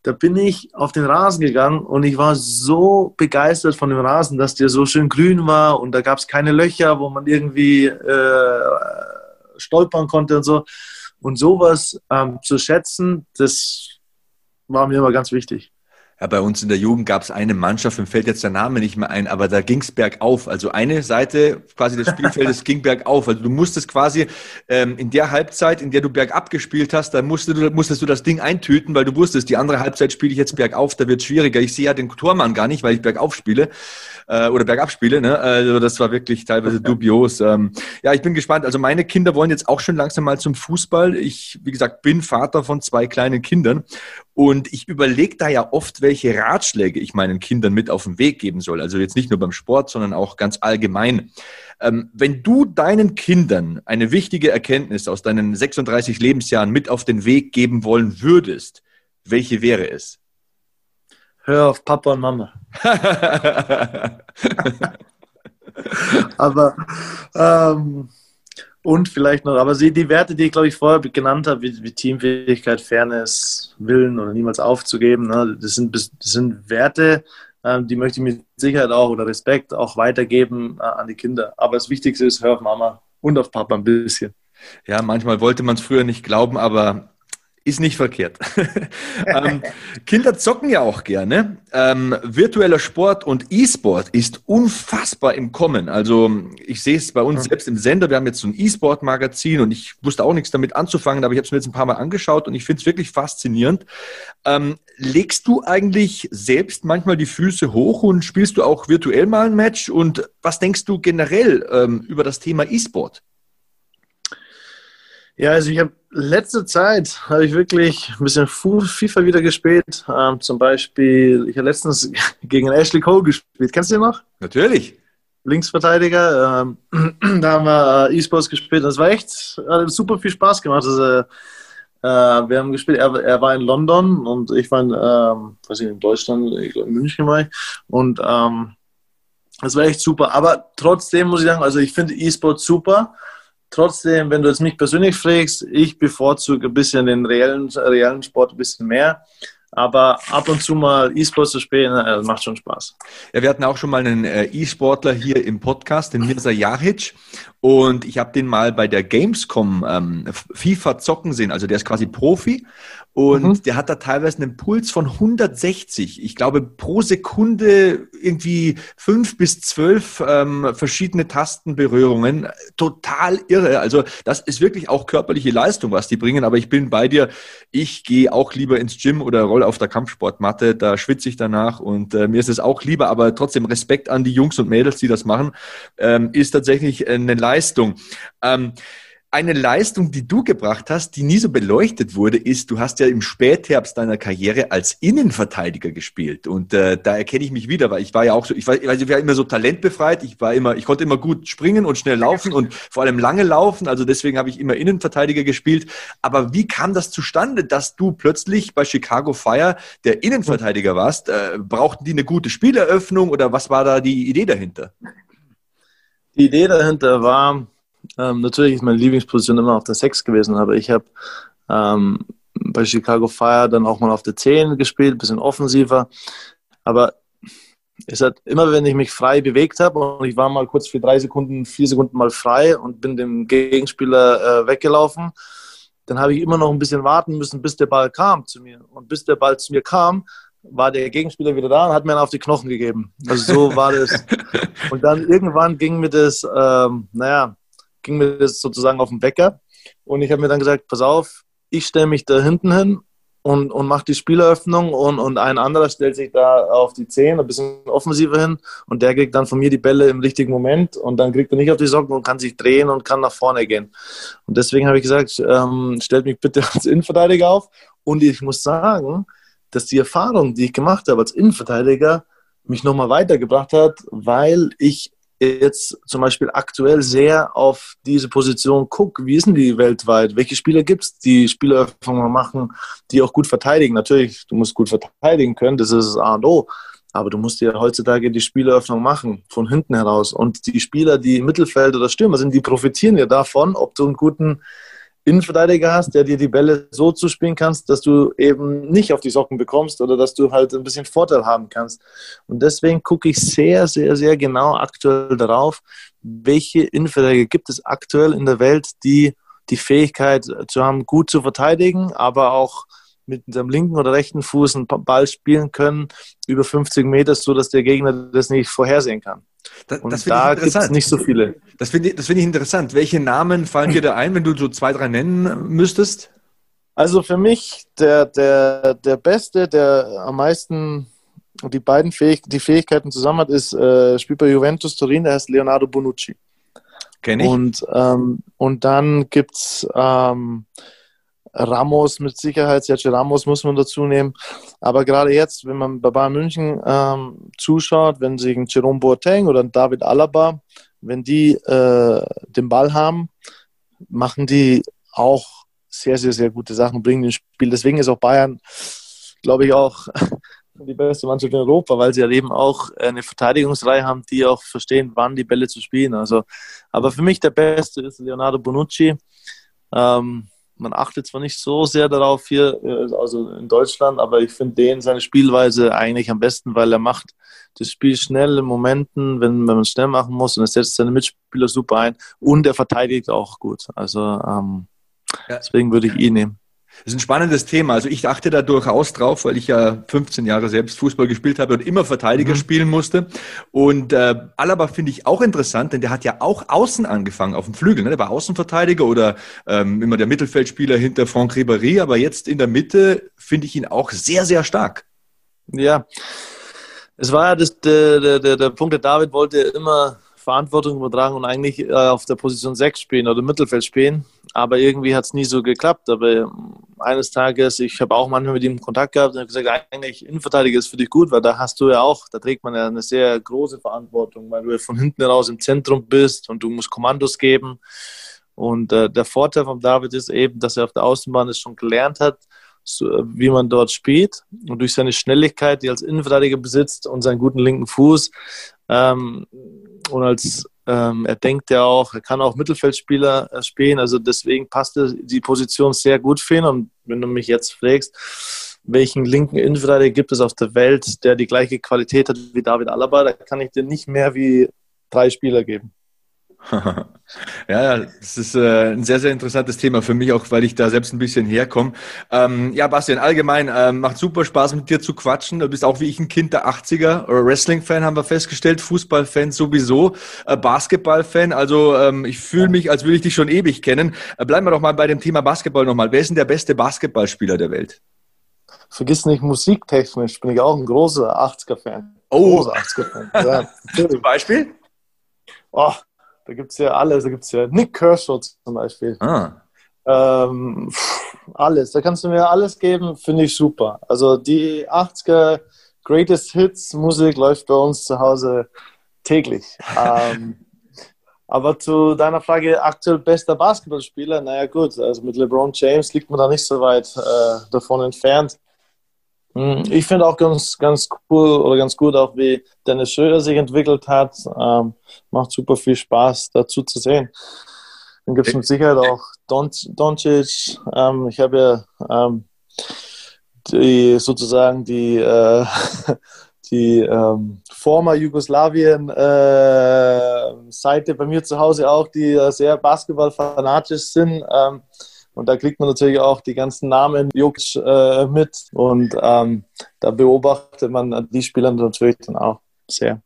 Da bin ich auf den Rasen gegangen und ich war so begeistert von dem Rasen, dass der so schön grün war und da gab es keine Löcher, wo man irgendwie äh, stolpern konnte und so. Und sowas ähm, zu schätzen, das war mir immer ganz wichtig. Ja, bei uns in der Jugend gab es eine Mannschaft, mir fällt jetzt der Name nicht mehr ein, aber da ging es bergauf. Also eine Seite quasi des Spielfeldes ging bergauf. Also du musstest quasi ähm, in der Halbzeit, in der du bergab gespielt hast, da musstest du, musstest du das Ding eintüten, weil du wusstest, die andere Halbzeit spiele ich jetzt bergauf, da wird es schwieriger. Ich sehe ja den Tormann gar nicht, weil ich bergauf spiele äh, oder bergab spiele. Ne? Also das war wirklich teilweise dubios. Ähm, ja, ich bin gespannt. Also meine Kinder wollen jetzt auch schon langsam mal zum Fußball. Ich, wie gesagt, bin Vater von zwei kleinen Kindern und ich überlege da ja oft, welche Ratschläge ich meinen Kindern mit auf den Weg geben soll. Also jetzt nicht nur beim Sport, sondern auch ganz allgemein. Ähm, wenn du deinen Kindern eine wichtige Erkenntnis aus deinen 36 Lebensjahren mit auf den Weg geben wollen würdest, welche wäre es? Hör auf Papa und Mama. Aber ähm, und vielleicht noch, aber die Werte, die ich glaube ich vorher genannt habe, wie, wie Teamfähigkeit, Fairness, Willen oder niemals aufzugeben, ne, das, sind, das sind Werte, ähm, die möchte ich mit Sicherheit auch oder Respekt auch weitergeben äh, an die Kinder. Aber das Wichtigste ist, hör auf Mama und auf Papa ein bisschen. Ja, manchmal wollte man es früher nicht glauben, aber Ist nicht verkehrt. ähm, Kinder zocken ja auch gerne. Ähm, virtueller Sport und E-Sport ist unfassbar im Kommen. Also ich sehe es bei uns selbst im Sender. Wir haben jetzt so ein E-Sport-Magazin und ich wusste auch nichts damit anzufangen, aber ich habe es mir jetzt ein paar Mal angeschaut und ich finde es wirklich faszinierend. Ähm, legst du eigentlich selbst manchmal die Füße hoch und spielst du auch virtuell mal ein Match? Und was denkst du generell ähm, über das Thema E-Sport? Ja, also ich habe letzte Zeit habe ich wirklich ein bisschen FIFA wieder gespielt. Ähm, zum Beispiel, ich habe letztens gegen Ashley Cole gespielt. Kennst du den noch? Natürlich. Linksverteidiger. Ähm, da haben wir äh, E-Sports gespielt. Das war echt hat super viel Spaß gemacht. Also, äh, wir haben gespielt. Er, er, war in London und ich war in, ähm, weiß ich, in Deutschland, ich glaube in München war ich. Und ähm, das war echt super. Aber trotzdem muss ich sagen, also ich finde E-Sport super. Trotzdem, wenn du jetzt mich persönlich fragst, ich bevorzuge ein bisschen den reellen, reellen Sport ein bisschen mehr. Aber ab und zu mal E-Sports zu spielen, äh, macht schon Spaß. Ja, wir hatten auch schon mal einen äh, E-Sportler hier im Podcast, den Mirza Jahic. Und ich habe den mal bei der Gamescom ähm, FIFA zocken sehen. Also der ist quasi Profi. Und mhm. der hat da teilweise einen Puls von 160. Ich glaube, pro Sekunde irgendwie fünf bis zwölf ähm, verschiedene Tastenberührungen. Total irre. Also das ist wirklich auch körperliche Leistung, was die bringen. Aber ich bin bei dir. Ich gehe auch lieber ins Gym oder roll auf der Kampfsportmatte. Da schwitze ich danach und äh, mir ist es auch lieber. Aber trotzdem Respekt an die Jungs und Mädels, die das machen. Ähm, ist tatsächlich eine Leistung. Ähm, eine Leistung, die du gebracht hast, die nie so beleuchtet wurde, ist, du hast ja im Spätherbst deiner Karriere als Innenverteidiger gespielt. Und äh, da erkenne ich mich wieder, weil ich war ja auch so, ich war, ich war immer so talentbefreit, ich war immer, ich konnte immer gut springen und schnell laufen und vor allem lange laufen. Also deswegen habe ich immer Innenverteidiger gespielt. Aber wie kam das zustande, dass du plötzlich bei Chicago Fire der Innenverteidiger warst? Äh, brauchten die eine gute Spieleröffnung oder was war da die Idee dahinter? Die Idee dahinter war, ähm, natürlich ist meine Lieblingsposition immer auf der 6 gewesen, aber ich habe ähm, bei Chicago Fire dann auch mal auf der 10 gespielt, ein bisschen offensiver. Aber es hat immer, wenn ich mich frei bewegt habe und ich war mal kurz für drei Sekunden, vier Sekunden mal frei und bin dem Gegenspieler äh, weggelaufen, dann habe ich immer noch ein bisschen warten müssen, bis der Ball kam zu mir. Und bis der Ball zu mir kam, war der Gegenspieler wieder da und hat mir einen auf die Knochen gegeben. Also so war das. Und dann irgendwann ging mir das, ähm, naja, ging mir das sozusagen auf den Wecker. Und ich habe mir dann gesagt, pass auf, ich stelle mich da hinten hin und, und mache die Spieleröffnung und, und ein anderer stellt sich da auf die Zehen, ein bisschen offensiver hin und der kriegt dann von mir die Bälle im richtigen Moment und dann kriegt er nicht auf die Socken und kann sich drehen und kann nach vorne gehen. Und deswegen habe ich gesagt, ähm, stellt mich bitte als Innenverteidiger auf. Und ich muss sagen, dass die Erfahrung, die ich gemacht habe als Innenverteidiger, mich nochmal weitergebracht hat, weil ich jetzt zum Beispiel aktuell sehr auf diese Position gucke, wie ist denn die weltweit? Welche Spieler gibt es, die Spieleröffnungen machen, die auch gut verteidigen? Natürlich, du musst gut verteidigen können, das ist das A und O. Aber du musst ja heutzutage die Spieleröffnung machen, von hinten heraus. Und die Spieler, die Mittelfeld oder Stürmer sind, die profitieren ja davon, ob du einen guten Innenverteidiger hast, der dir die Bälle so zuspielen kannst, dass du eben nicht auf die Socken bekommst oder dass du halt ein bisschen Vorteil haben kannst. Und deswegen gucke ich sehr, sehr, sehr genau aktuell darauf, welche Innenverteidiger gibt es aktuell in der Welt, die die Fähigkeit zu haben, gut zu verteidigen, aber auch mit dem linken oder rechten Fuß einen Ball spielen können über 50 Meter, so dass der Gegner das nicht vorhersehen kann. Das, und das da gibt es nicht so viele. Das finde ich, find ich interessant. Welche Namen fallen dir da ein, wenn du so zwei, drei nennen müsstest? Also für mich der, der, der Beste, der am meisten die beiden Fähig die Fähigkeiten zusammen hat, ist, äh, spielt bei Juventus Turin, der heißt Leonardo Bonucci. Kenn ich. Und, ähm, und dann gibt es ähm, Ramos mit Sicherheit, Sergio Ramos muss man dazu nehmen. Aber gerade jetzt, wenn man bei Bayern München ähm, zuschaut, wenn sich ein Jerome Boateng oder David Alaba, wenn die äh, den Ball haben, machen die auch sehr, sehr, sehr gute Sachen, bringen den Spiel. Deswegen ist auch Bayern, glaube ich, auch die beste Mannschaft in Europa, weil sie ja eben auch eine Verteidigungsreihe haben, die auch verstehen, wann die Bälle zu spielen. Also, aber für mich der Beste ist Leonardo Bonucci. Ähm, man achtet zwar nicht so sehr darauf hier, äh, also in Deutschland, aber ich finde den seine Spielweise eigentlich am besten, weil er macht das Spiel schnell in Momenten, wenn, wenn man es schnell machen muss und er setzt seine Mitspieler super ein und er verteidigt auch gut. Also ähm, ja. deswegen würde ich ihn nehmen. Das ist ein spannendes Thema. Also ich achte da durchaus drauf, weil ich ja 15 Jahre selbst Fußball gespielt habe und immer Verteidiger mhm. spielen musste. Und äh, Alaba finde ich auch interessant, denn der hat ja auch außen angefangen, auf dem Flügel. Ne? Der war Außenverteidiger oder ähm, immer der Mittelfeldspieler hinter Franck Ribéry. Aber jetzt in der Mitte finde ich ihn auch sehr, sehr stark. Ja, es war ja das, der, der, der Punkt, der David wollte immer Verantwortung übertragen und eigentlich äh, auf der Position 6 spielen oder Mittelfeld spielen. Aber irgendwie hat es nie so geklappt. Aber ähm, eines Tages, ich habe auch manchmal mit ihm Kontakt gehabt und habe gesagt, eigentlich Innenverteidiger ist für dich gut, weil da hast du ja auch, da trägt man ja eine sehr große Verantwortung, weil du ja von hinten raus im Zentrum bist und du musst Kommandos geben. Und äh, der Vorteil von David ist eben, dass er auf der Außenbahn es schon gelernt hat, so, wie man dort spielt. Und durch seine Schnelligkeit, die er als Innenverteidiger besitzt und seinen guten linken Fuß, ähm, und als ähm, er denkt ja auch, er kann auch Mittelfeldspieler äh, spielen, also deswegen passte die Position sehr gut für ihn. Und wenn du mich jetzt fragst, welchen linken Innenverteidiger gibt es auf der Welt, der die gleiche Qualität hat wie David Alaba, da kann ich dir nicht mehr wie drei Spieler geben. ja, das ist äh, ein sehr, sehr interessantes Thema für mich, auch weil ich da selbst ein bisschen herkomme. Ähm, ja, Bastian, allgemein äh, macht super Spaß mit dir zu quatschen. Du bist auch wie ich ein Kind der 80er. Wrestling-Fan haben wir festgestellt, Fußball-Fan sowieso, äh, Basketball-Fan. Also ähm, ich fühle mich, als würde ich dich schon ewig kennen. Äh, bleiben wir doch mal bei dem Thema Basketball nochmal. Wer ist denn der beste Basketballspieler der Welt? Vergiss nicht, musiktechnisch bin ich auch ein großer 80er-Fan. Oh, großer 80er-Fan. Ja, Zum Beispiel? Oh, da gibt es ja alles. Da gibt es ja Nick Kershaw zum Beispiel. Ah. Ähm, alles. Da kannst du mir alles geben, finde ich super. Also die 80er Greatest Hits Musik läuft bei uns zu Hause täglich. ähm, aber zu deiner Frage, aktuell bester Basketballspieler, naja gut, also mit LeBron James liegt man da nicht so weit äh, davon entfernt. Hm, ich finde auch ganz, ganz cool oder ganz gut, auch wie Dennis Schröder sich entwickelt hat. Ähm, macht super viel Spaß, dazu zu sehen. Dann gibt es mit Sicherheit auch Don Doncic. Ähm, ich habe ja ähm, die, sozusagen die, äh, die ähm, former Jugoslawien-Seite äh, bei mir zu Hause auch, die äh, sehr basketballfanatisch sind. Und da kriegt man natürlich auch die ganzen Namen Jokic äh, mit. Und ähm, da beobachtet man die Spieler natürlich dann auch sehr.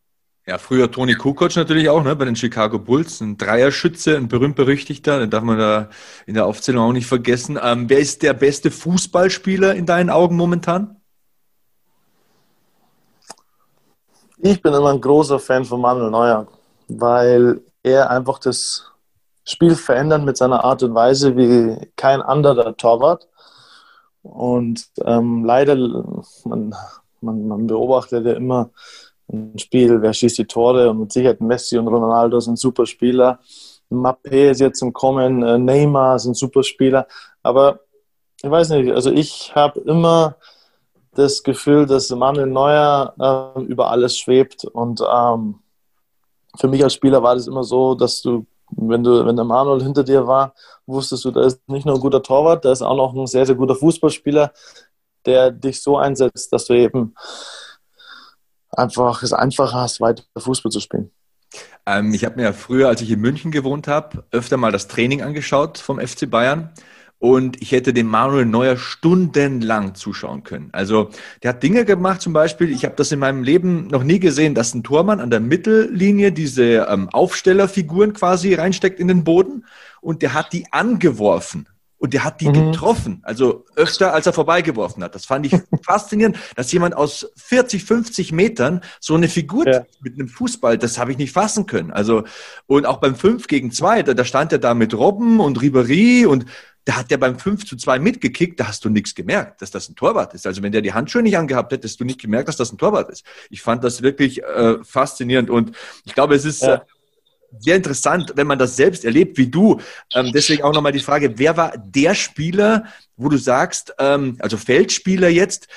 Ja, früher Toni Kukoc natürlich auch, ne, bei den Chicago Bulls, ein Dreierschütze, ein berühmt-berüchtigter, den darf man da in der Aufzählung auch nicht vergessen. Ähm, wer ist der beste Fußballspieler in deinen Augen momentan? Ich bin immer ein großer Fan von Manuel Neuer, weil er einfach das Spiel verändern mit seiner Art und Weise wie kein anderer Torwart. Und ähm, leider, man, man, man beobachtet ja immer ein Spiel, wer schießt die Tore und mit Sicherheit Messi und Ronaldo sind super Spieler. Mappé ist jetzt im Kommen, äh, Neymar sind super Spieler. Aber ich weiß nicht, also ich habe immer das Gefühl, dass Manuel Neuer äh, über alles schwebt. Und ähm, für mich als Spieler war das immer so, dass du wenn, du, wenn der Manuel hinter dir war, wusstest du, da ist nicht nur ein guter Torwart, da ist auch noch ein sehr, sehr guter Fußballspieler, der dich so einsetzt, dass du eben einfach es einfacher hast, weiter Fußball zu spielen. Ähm, ich habe mir ja früher, als ich in München gewohnt habe, öfter mal das Training angeschaut vom FC Bayern und ich hätte dem Manuel Neuer stundenlang zuschauen können. Also der hat Dinge gemacht, zum Beispiel, ich habe das in meinem Leben noch nie gesehen, dass ein Tormann an der Mittellinie diese ähm, Aufstellerfiguren quasi reinsteckt in den Boden und der hat die angeworfen. Und der hat die mhm. getroffen, also öfter als er vorbeigeworfen hat. Das fand ich faszinierend, dass jemand aus 40, 50 Metern so eine Figur ja. mit einem Fußball, das habe ich nicht fassen können. Also, und auch beim 5 gegen 2, da, da stand er da mit Robben und Ribery und da hat der beim 5 zu 2 mitgekickt, da hast du nichts gemerkt, dass das ein Torwart ist. Also wenn der die Handschuhe nicht angehabt hätte, hättest du nicht gemerkt, dass das ein Torwart ist. Ich fand das wirklich äh, faszinierend und ich glaube, es ist ja. äh, sehr interessant, wenn man das selbst erlebt wie du. Ähm, deswegen auch nochmal die Frage, wer war der Spieler, wo du sagst, ähm, also Feldspieler jetzt,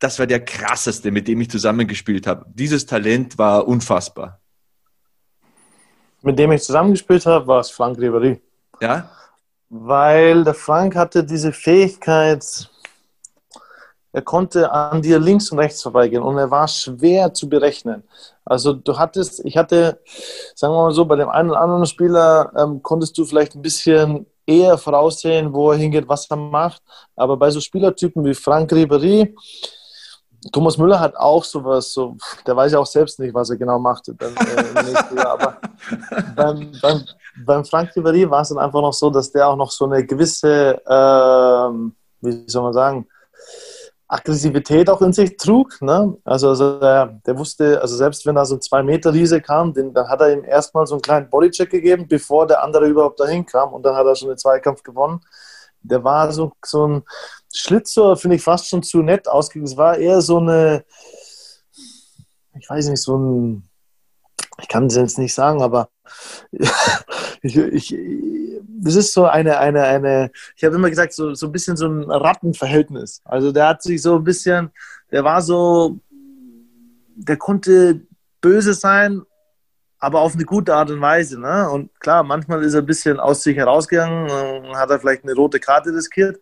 das war der krasseste, mit dem ich zusammengespielt habe. Dieses Talent war unfassbar. Mit dem ich zusammengespielt habe, war es Frank Ribéry. Ja? Weil der Frank hatte diese Fähigkeit, er konnte an dir links und rechts vorbeigehen und er war schwer zu berechnen. Also du hattest, ich hatte, sagen wir mal so, bei dem einen oder anderen Spieler ähm, konntest du vielleicht ein bisschen eher voraussehen, wo er hingeht, was er macht. Aber bei so Spielertypen wie Frank Ribery, Thomas Müller hat auch sowas, so, der weiß ja auch selbst nicht, was er genau macht dann, äh, aber beim, beim, beim, Frank Ribery war es dann einfach noch so, dass der auch noch so eine gewisse, äh, wie soll man sagen, Aggressivität auch in sich trug. Ne? Also, also der, der, wusste, also selbst wenn da so ein 2-Meter-Riese kam, den, dann hat er ihm erstmal so einen kleinen Bodycheck gegeben, bevor der andere überhaupt dahin kam und dann hat er schon den Zweikampf gewonnen. Der war so, so ein Schlitzer, finde ich fast schon zu nett ausgegangen. Es war eher so eine, ich weiß nicht, so ein, ich kann es jetzt nicht sagen, aber ich, ich, das ist so eine, eine, eine, ich habe immer gesagt, so, so ein bisschen so ein Rattenverhältnis. Also der hat sich so ein bisschen, der war so, der konnte böse sein, aber auf eine gute Art und Weise. Ne? Und klar, manchmal ist er ein bisschen aus sich herausgegangen, hat er vielleicht eine rote Karte riskiert,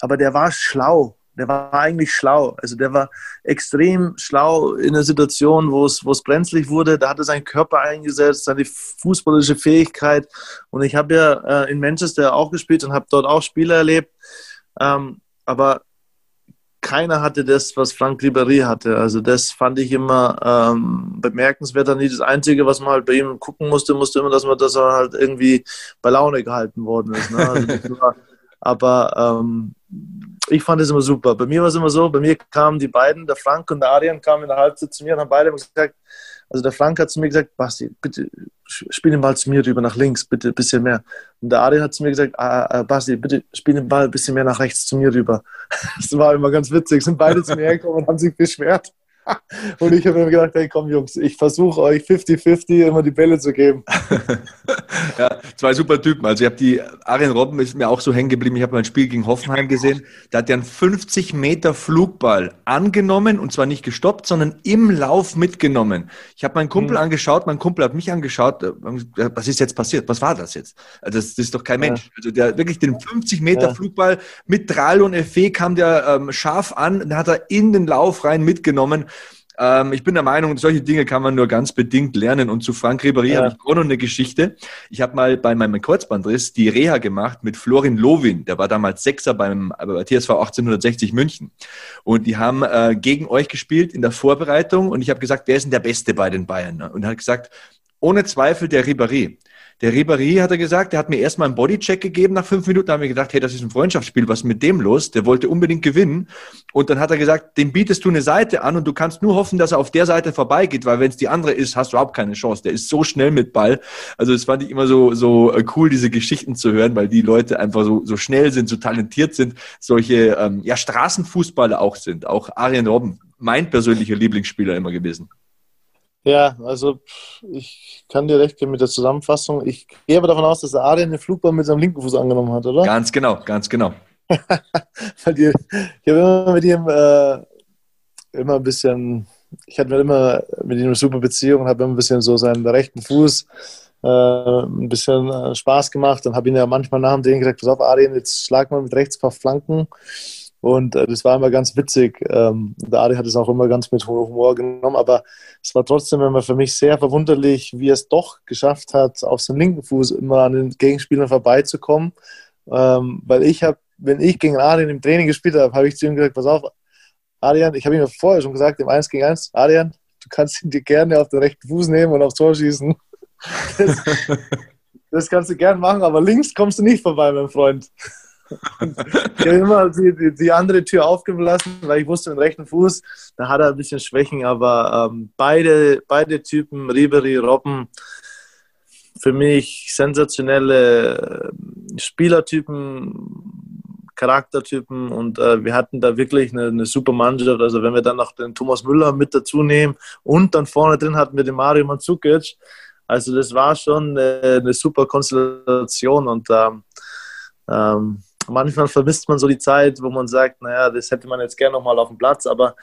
aber der war schlau der war eigentlich schlau. Also der war extrem schlau in einer Situation, wo es, wo es brenzlig wurde. Da hat er seinen Körper eingesetzt, seine fußballische Fähigkeit. Und ich habe ja äh, in Manchester auch gespielt und habe dort auch Spiele erlebt. Ähm, aber keiner hatte das, was Frank Ribéry hatte. Also das fand ich immer ähm, bemerkenswert. Dann das Einzige, was man halt bei ihm gucken musste, musste immer, dass man das halt irgendwie bei Laune gehalten worden ist. Ne? Also war, aber ähm, ich fand es immer super. Bei mir war es immer so, bei mir kamen die beiden, der Frank und der Arian, kamen in der Halbzeit zu mir und haben beide gesagt, also der Frank hat zu mir gesagt, Basti, bitte spiel den Ball zu mir rüber nach links, bitte ein bisschen mehr. Und der Arian hat zu mir gesagt, ah, ah, Basti, bitte spiel den Ball ein bisschen mehr nach rechts zu mir rüber. Das war immer ganz witzig. Sind beide zu mir hergekommen und haben sich beschwert. Und ich habe mir gedacht, hey komm Jungs, ich versuche euch 50-50 immer die Bälle zu geben. ja, zwei super Typen. Also ich habe die, Arjen Robben ist mir auch so hängen geblieben, ich habe mein Spiel gegen Hoffenheim gesehen, da hat er einen 50 Meter Flugball angenommen und zwar nicht gestoppt, sondern im Lauf mitgenommen. Ich habe meinen Kumpel mhm. angeschaut, mein Kumpel hat mich angeschaut, äh, was ist jetzt passiert? Was war das jetzt? Also das, das ist doch kein Mensch. Ja. Also der wirklich den 50 Meter ja. Flugball mit Drall und Effet kam der ähm, scharf an, dann hat er in den Lauf rein mitgenommen. Ähm, ich bin der Meinung, solche Dinge kann man nur ganz bedingt lernen. Und zu Frank Ribéry ja. habe ich auch noch eine Geschichte. Ich habe mal bei meinem Kurzbandriss die Reha gemacht mit Florin Lovin. Der war damals Sechser beim, bei TSV 1860 München. Und die haben äh, gegen euch gespielt in der Vorbereitung. Und ich habe gesagt, wer ist denn der Beste bei den Bayern? Und er hat gesagt, ohne Zweifel der Ribéry. Der Ribéry hat er gesagt, der hat mir erstmal einen Bodycheck gegeben nach fünf Minuten, da haben wir gedacht, hey, das ist ein Freundschaftsspiel, was ist mit dem los? Der wollte unbedingt gewinnen. Und dann hat er gesagt, dem bietest du eine Seite an und du kannst nur hoffen, dass er auf der Seite vorbeigeht, weil wenn es die andere ist, hast du überhaupt keine Chance. Der ist so schnell mit Ball. Also das fand ich immer so, so äh, cool, diese Geschichten zu hören, weil die Leute einfach so, so schnell sind, so talentiert sind, solche ähm, ja, Straßenfußballer auch sind. Auch Arjen Robben, mein persönlicher Lieblingsspieler immer gewesen. Ja, also ich kann dir recht geben mit der Zusammenfassung. Ich gehe aber davon aus, dass der Adrian den Flugball mit seinem linken Fuß angenommen hat, oder? Ganz genau, ganz genau. ich habe immer mit ihm äh, immer ein bisschen, ich hatte immer mit ihm eine super Beziehung und habe immer ein bisschen so seinen rechten Fuß äh, ein bisschen äh, Spaß gemacht und habe ihn ja manchmal nach dem Training gesagt, pass auf Adrian, jetzt schlag mal mit rechts ein paar Flanken und äh, das war immer ganz witzig. Ähm, der Adi hat es auch immer ganz mit Humor genommen, aber es war trotzdem immer für mich sehr verwunderlich, wie er es doch geschafft hat, auf seinem linken Fuß immer an den Gegenspielern vorbeizukommen. Ähm, weil ich habe, wenn ich gegen Adrian im Training gespielt habe, habe ich zu ihm gesagt, pass auf, Adrian, ich habe ihm vorher schon gesagt, im 1 gegen 1, Adrian, du kannst ihn dir gerne auf den rechten Fuß nehmen und aufs Tor schießen. Das, das kannst du gerne machen, aber links kommst du nicht vorbei, mein Freund ich habe immer die, die, die, andere Tür aufgelassen, weil ich wusste, den rechten Fuß, da hat er ein bisschen Schwächen, aber ähm, beide, beide Typen, Ribery, Robben, für mich sensationelle äh, Spielertypen, Charaktertypen und äh, wir hatten da wirklich eine, eine, super Mannschaft. Also wenn wir dann noch den Thomas Müller mit dazu nehmen und dann vorne drin hatten wir den Mario Mandzukic, also das war schon eine, eine super Konstellation und ähm, ähm, manchmal vermisst man so die Zeit, wo man sagt, naja, das hätte man jetzt gerne nochmal auf dem Platz, aber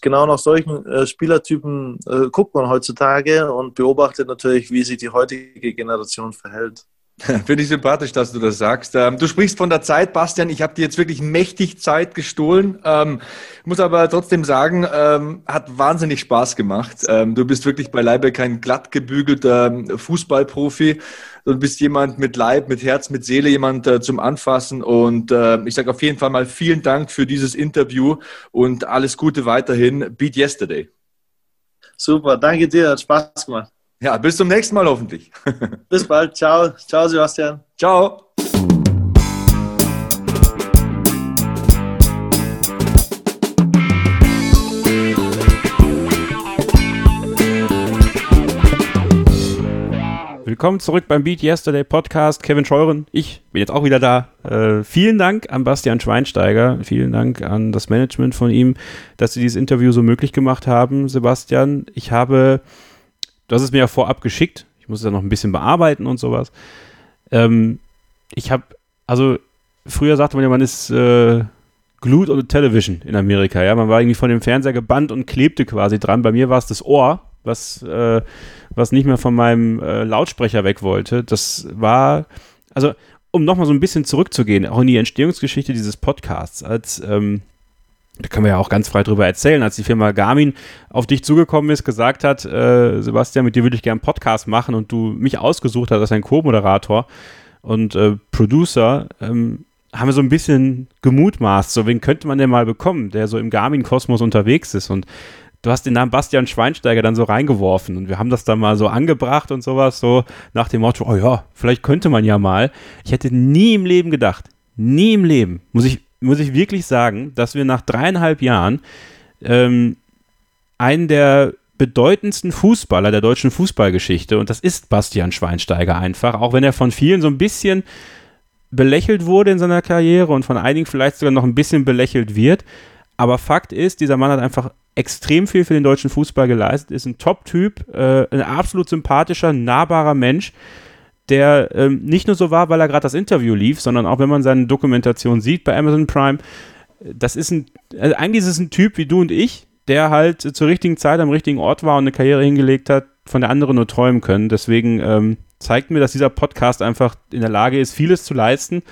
genau nach solchen äh, Spielertypen äh, guckt man heutzutage und beobachtet natürlich, wie sich die heutige Generation verhält. Finde ich sympathisch, dass du das sagst. Ähm, du sprichst von der Zeit, Bastian. Ich habe dir jetzt wirklich mächtig Zeit gestohlen. Ähm, muss aber trotzdem sagen, ähm, hat wahnsinnig Spaß gemacht. Ähm, du bist wirklich beileibe kein glatt gebügelter Fußballprofi. Du bist jemand mit Leib, mit Herz, mit Seele, jemand äh, zum Anfassen. Und ich sage auf jeden Fall mal vielen Dank für dieses Interview und alles Gute weiterhin. Beat Yesterday. Super, danke dir, hat Spaß gemacht. Ja, bis zum nächsten Mal hoffentlich. Bis bald. Ciao. Ciao, Sebastian. Ciao. Willkommen zurück beim Beat Yesterday Podcast. Kevin Scheuren, ich bin jetzt auch wieder da. Äh, vielen Dank an Bastian Schweinsteiger. Vielen Dank an das Management von ihm, dass sie dieses Interview so möglich gemacht haben, Sebastian. Ich habe Du hast es mir ja vorab geschickt. Ich muss es ja noch ein bisschen bearbeiten und sowas. Ähm, ich habe, also früher sagte man ja, man ist äh, glued on the television in Amerika. Ja, man war irgendwie von dem Fernseher gebannt und klebte quasi dran. Bei mir war es das Ohr, was, äh, was nicht mehr von meinem äh, Lautsprecher weg wollte. Das war, also um nochmal so ein bisschen zurückzugehen, auch in die Entstehungsgeschichte dieses Podcasts, als ähm, da können wir ja auch ganz frei drüber erzählen, als die Firma Garmin auf dich zugekommen ist, gesagt hat, äh, Sebastian, mit dir würde ich gerne einen Podcast machen und du mich ausgesucht hast als ein Co-Moderator und äh, Producer, ähm, haben wir so ein bisschen gemutmaßt, so wen könnte man denn mal bekommen, der so im Garmin-Kosmos unterwegs ist? Und du hast den Namen Bastian Schweinsteiger dann so reingeworfen und wir haben das dann mal so angebracht und sowas, so nach dem Motto, oh ja, vielleicht könnte man ja mal. Ich hätte nie im Leben gedacht, nie im Leben, muss ich muss ich wirklich sagen, dass wir nach dreieinhalb Jahren ähm, einen der bedeutendsten Fußballer der deutschen Fußballgeschichte, und das ist Bastian Schweinsteiger einfach, auch wenn er von vielen so ein bisschen belächelt wurde in seiner Karriere und von einigen vielleicht sogar noch ein bisschen belächelt wird. Aber Fakt ist, dieser Mann hat einfach extrem viel für den deutschen Fußball geleistet, ist ein Top-Typ, äh, ein absolut sympathischer, nahbarer Mensch der ähm, nicht nur so war, weil er gerade das Interview lief, sondern auch wenn man seine Dokumentation sieht bei Amazon Prime, das ist ein, also eigentlich ist es ein Typ wie du und ich, der halt zur richtigen Zeit am richtigen Ort war und eine Karriere hingelegt hat, von der anderen nur träumen können. Deswegen ähm, zeigt mir, dass dieser Podcast einfach in der Lage ist, vieles zu leisten.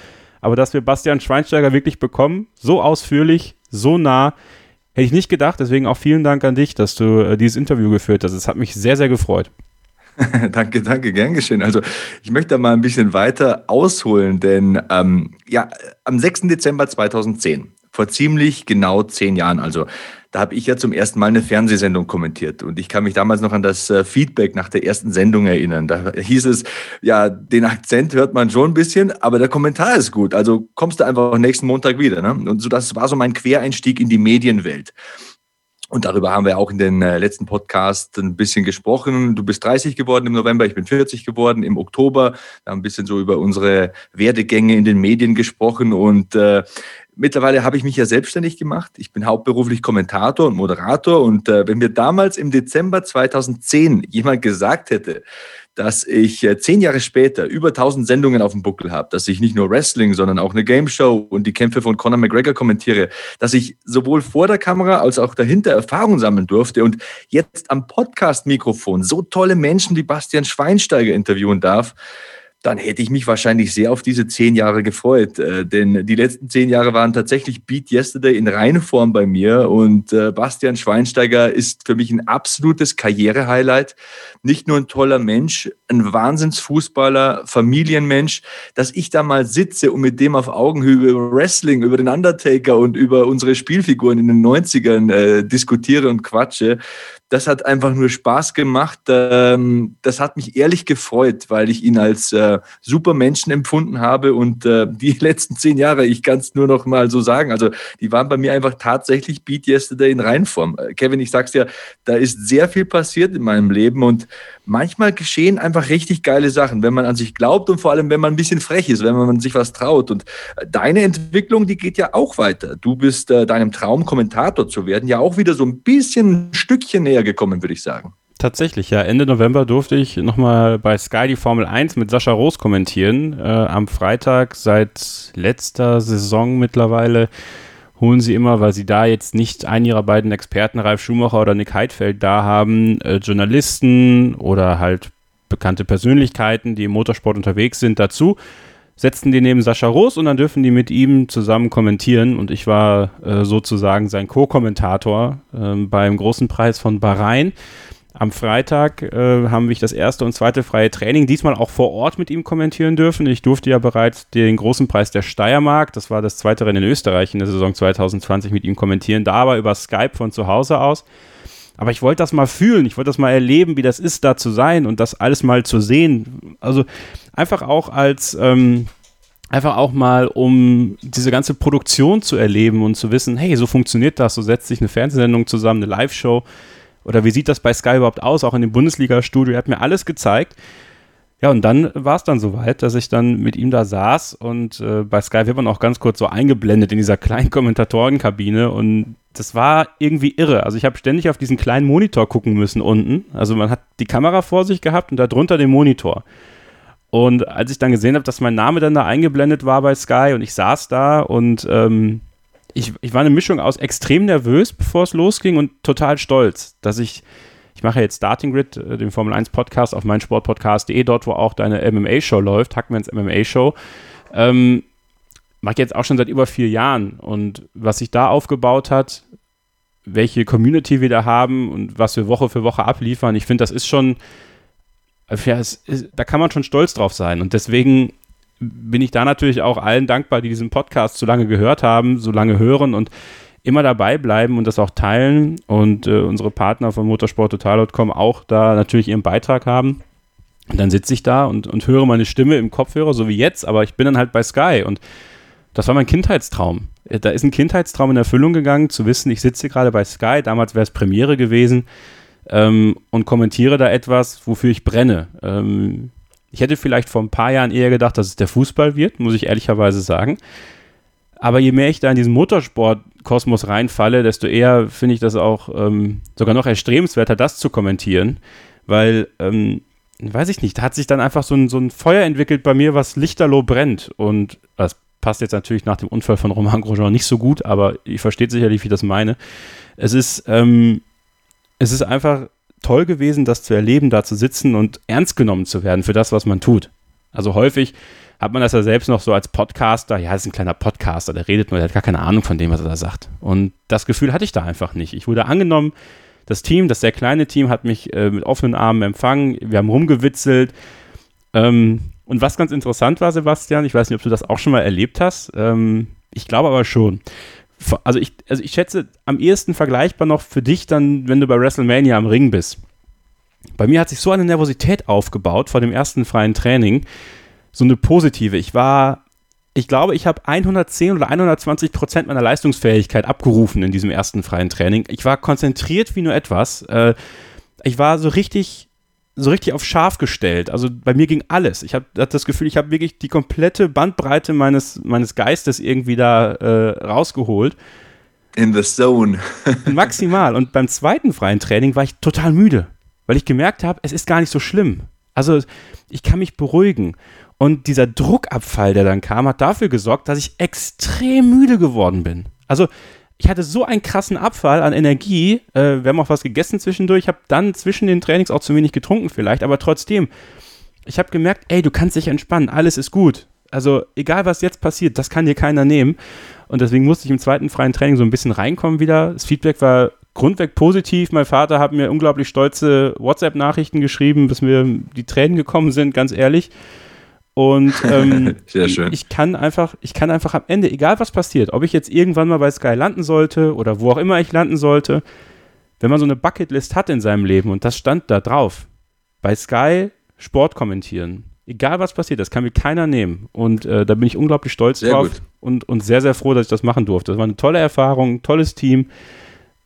Aber dass wir Bastian Schweinsteiger wirklich bekommen, so ausführlich, so nah, hätte ich nicht gedacht. Deswegen auch vielen Dank an dich, dass du äh, dieses Interview geführt hast. Es hat mich sehr, sehr gefreut. danke, danke, gern geschehen. Also ich möchte da mal ein bisschen weiter ausholen, denn ähm, ja, am 6. Dezember 2010, vor ziemlich genau zehn Jahren, also da habe ich ja zum ersten Mal eine Fernsehsendung kommentiert und ich kann mich damals noch an das äh, Feedback nach der ersten Sendung erinnern. Da hieß es, ja, den Akzent hört man schon ein bisschen, aber der Kommentar ist gut. Also kommst du einfach nächsten Montag wieder. Ne? Und so das war so mein Quereinstieg in die Medienwelt. Und darüber haben wir auch in den äh, letzten Podcast ein bisschen gesprochen. Du bist 30 geworden im November, ich bin 40 geworden im Oktober. Wir haben ein bisschen so über unsere Werdegänge in den Medien gesprochen und äh, mittlerweile habe ich mich ja selbstständig gemacht. Ich bin hauptberuflich Kommentator und Moderator und äh, wenn mir damals im Dezember 2010 jemand gesagt hätte, dass ich äh, zehn Jahre später über 1000 Sendungen auf dem Buckel habe, dass ich nicht nur Wrestling, sondern auch eine Game Show und die Kämpfe von Conor McGregor kommentiere, dass ich sowohl vor der Kamera als auch dahinter Erfahrung sammeln durfte und jetzt am Podcast-Mikrofon so tolle Menschen wie Bastian Schweinsteiger interviewen darf, dann hätte ich mich wahrscheinlich sehr auf diese zehn Jahre gefreut. Äh, denn die letzten zehn Jahre waren tatsächlich Beat Yesterday in Reihenform bei mir. Und äh, Bastian Schweinsteiger ist für mich ein absolutes Karrierehighlight. Nicht nur ein toller Mensch, ein Wahnsinnsfußballer, Familienmensch, dass ich da mal sitze und mit dem auf Augenhöhe über Wrestling, über den Undertaker und über unsere Spielfiguren in den 90ern äh, diskutiere und quatsche das hat einfach nur Spaß gemacht. Ähm, das hat mich ehrlich gefreut, weil ich ihn als äh, super Menschen empfunden habe und äh, die letzten zehn Jahre, ich kann es nur noch mal so sagen, also die waren bei mir einfach tatsächlich Beat Yesterday in Reinform. Äh, Kevin, ich sag's dir, da ist sehr viel passiert in meinem Leben und manchmal geschehen einfach richtig geile Sachen, wenn man an sich glaubt und vor allem, wenn man ein bisschen frech ist, wenn man sich was traut. Und deine Entwicklung, die geht ja auch weiter. Du bist äh, deinem Traum, Kommentator zu werden, ja auch wieder so ein bisschen ein Stückchen näher gekommen, würde ich sagen. Tatsächlich, ja. Ende November durfte ich nochmal bei Sky die Formel 1 mit Sascha Roos kommentieren. Äh, am Freitag seit letzter Saison mittlerweile holen sie immer, weil sie da jetzt nicht einen ihrer beiden Experten, Ralf Schumacher oder Nick Heidfeld, da haben, äh, Journalisten oder halt bekannte Persönlichkeiten, die im Motorsport unterwegs sind, dazu, setzten die neben Sascha Roos und dann dürfen die mit ihm zusammen kommentieren und ich war äh, sozusagen sein Co-Kommentator äh, beim großen Preis von Bahrain. Am Freitag äh, haben wir das erste und zweite freie Training, diesmal auch vor Ort mit ihm kommentieren dürfen. Ich durfte ja bereits den großen Preis der Steiermark, das war das zweite Rennen in Österreich in der Saison 2020 mit ihm kommentieren, da aber über Skype von zu Hause aus. Aber ich wollte das mal fühlen, ich wollte das mal erleben, wie das ist, da zu sein und das alles mal zu sehen. Also einfach auch als, ähm, einfach auch mal, um diese ganze Produktion zu erleben und zu wissen, hey, so funktioniert das, so setzt sich eine Fernsehsendung zusammen, eine Live-Show oder wie sieht das bei Sky überhaupt aus, auch in dem Bundesliga-Studio, er hat mir alles gezeigt. Ja, und dann war es dann soweit, dass ich dann mit ihm da saß und äh, bei Sky wird man auch ganz kurz so eingeblendet in dieser kleinen Kommentatorenkabine und das war irgendwie irre. Also ich habe ständig auf diesen kleinen Monitor gucken müssen unten. Also man hat die Kamera vor sich gehabt und darunter den Monitor. Und als ich dann gesehen habe, dass mein Name dann da eingeblendet war bei Sky und ich saß da und ähm, ich, ich war eine Mischung aus extrem nervös, bevor es losging und total stolz, dass ich, ich mache jetzt Starting Grid, äh, den Formel 1 Podcast auf meinsportpodcast.de, dort, wo auch deine MMA-Show läuft, Hackmans MMA-Show. Ähm, mache ich jetzt auch schon seit über vier Jahren und was sich da aufgebaut hat, welche Community wir da haben und was wir Woche für Woche abliefern, ich finde, das ist schon, ja, ist, da kann man schon stolz drauf sein und deswegen bin ich da natürlich auch allen dankbar, die diesen Podcast so lange gehört haben, so lange hören und immer dabei bleiben und das auch teilen und äh, unsere Partner von motorsporttotal.com auch da natürlich ihren Beitrag haben. Und dann sitze ich da und, und höre meine Stimme im Kopfhörer, so wie jetzt, aber ich bin dann halt bei Sky und das war mein Kindheitstraum. Da ist ein Kindheitstraum in Erfüllung gegangen, zu wissen, ich sitze gerade bei Sky, damals wäre es Premiere gewesen ähm, und kommentiere da etwas, wofür ich brenne. Ähm, ich hätte vielleicht vor ein paar Jahren eher gedacht, dass es der Fußball wird, muss ich ehrlicherweise sagen. Aber je mehr ich da in diesen Motorsport-Kosmos reinfalle, desto eher finde ich das auch ähm, sogar noch erstrebenswerter, das zu kommentieren. Weil, ähm, weiß ich nicht, da hat sich dann einfach so ein, so ein Feuer entwickelt bei mir, was lichterloh brennt. Und das passt jetzt natürlich nach dem Unfall von Romain Grosjean nicht so gut, aber ihr versteht sicherlich, wie ich das meine. Es ist, ähm, es ist einfach toll gewesen, das zu erleben, da zu sitzen und ernst genommen zu werden für das, was man tut. Also häufig hat man das ja selbst noch so als Podcaster, ja, das ist ein kleiner Podcaster, der redet nur, der hat gar keine Ahnung von dem, was er da sagt. Und das Gefühl hatte ich da einfach nicht. Ich wurde angenommen, das Team, das sehr kleine Team, hat mich äh, mit offenen Armen empfangen, wir haben rumgewitzelt. Ähm, und was ganz interessant war, Sebastian, ich weiß nicht, ob du das auch schon mal erlebt hast, ähm, ich glaube aber schon also ich, also ich schätze am ehesten vergleichbar noch für dich dann, wenn du bei WrestleMania am Ring bist. Bei mir hat sich so eine Nervosität aufgebaut vor dem ersten freien Training, so eine positive. Ich war, ich glaube, ich habe 110 oder 120 Prozent meiner Leistungsfähigkeit abgerufen in diesem ersten freien Training. Ich war konzentriert wie nur etwas. Äh, ich war so richtig so richtig auf scharf gestellt. Also bei mir ging alles. Ich habe das Gefühl, ich habe wirklich die komplette Bandbreite meines, meines Geistes irgendwie da äh, rausgeholt. In the zone. Maximal. Und beim zweiten freien Training war ich total müde, weil ich gemerkt habe, es ist gar nicht so schlimm. Also ich kann mich beruhigen. Und dieser Druckabfall, der dann kam, hat dafür gesorgt, dass ich extrem müde geworden bin. Also ich hatte so einen krassen Abfall an Energie. Äh, wir haben auch was gegessen zwischendurch. Ich habe dann zwischen den Trainings auch zu wenig getrunken vielleicht, aber trotzdem, ich habe gemerkt, ey, du kannst dich entspannen, alles ist gut. Also egal, was jetzt passiert, das kann dir keiner nehmen. Und deswegen musste ich im zweiten freien Training so ein bisschen reinkommen wieder. Das Feedback war grundweg positiv. Mein Vater hat mir unglaublich stolze WhatsApp-Nachrichten geschrieben, bis mir die Tränen gekommen sind, ganz ehrlich. Und ähm, ich kann einfach, ich kann einfach am Ende, egal was passiert, ob ich jetzt irgendwann mal bei Sky landen sollte oder wo auch immer ich landen sollte, wenn man so eine Bucketlist hat in seinem Leben und das stand da drauf, bei Sky Sport kommentieren, egal was passiert, das kann mir keiner nehmen. Und äh, da bin ich unglaublich stolz sehr drauf und, und sehr, sehr froh, dass ich das machen durfte. Das war eine tolle Erfahrung, ein tolles Team.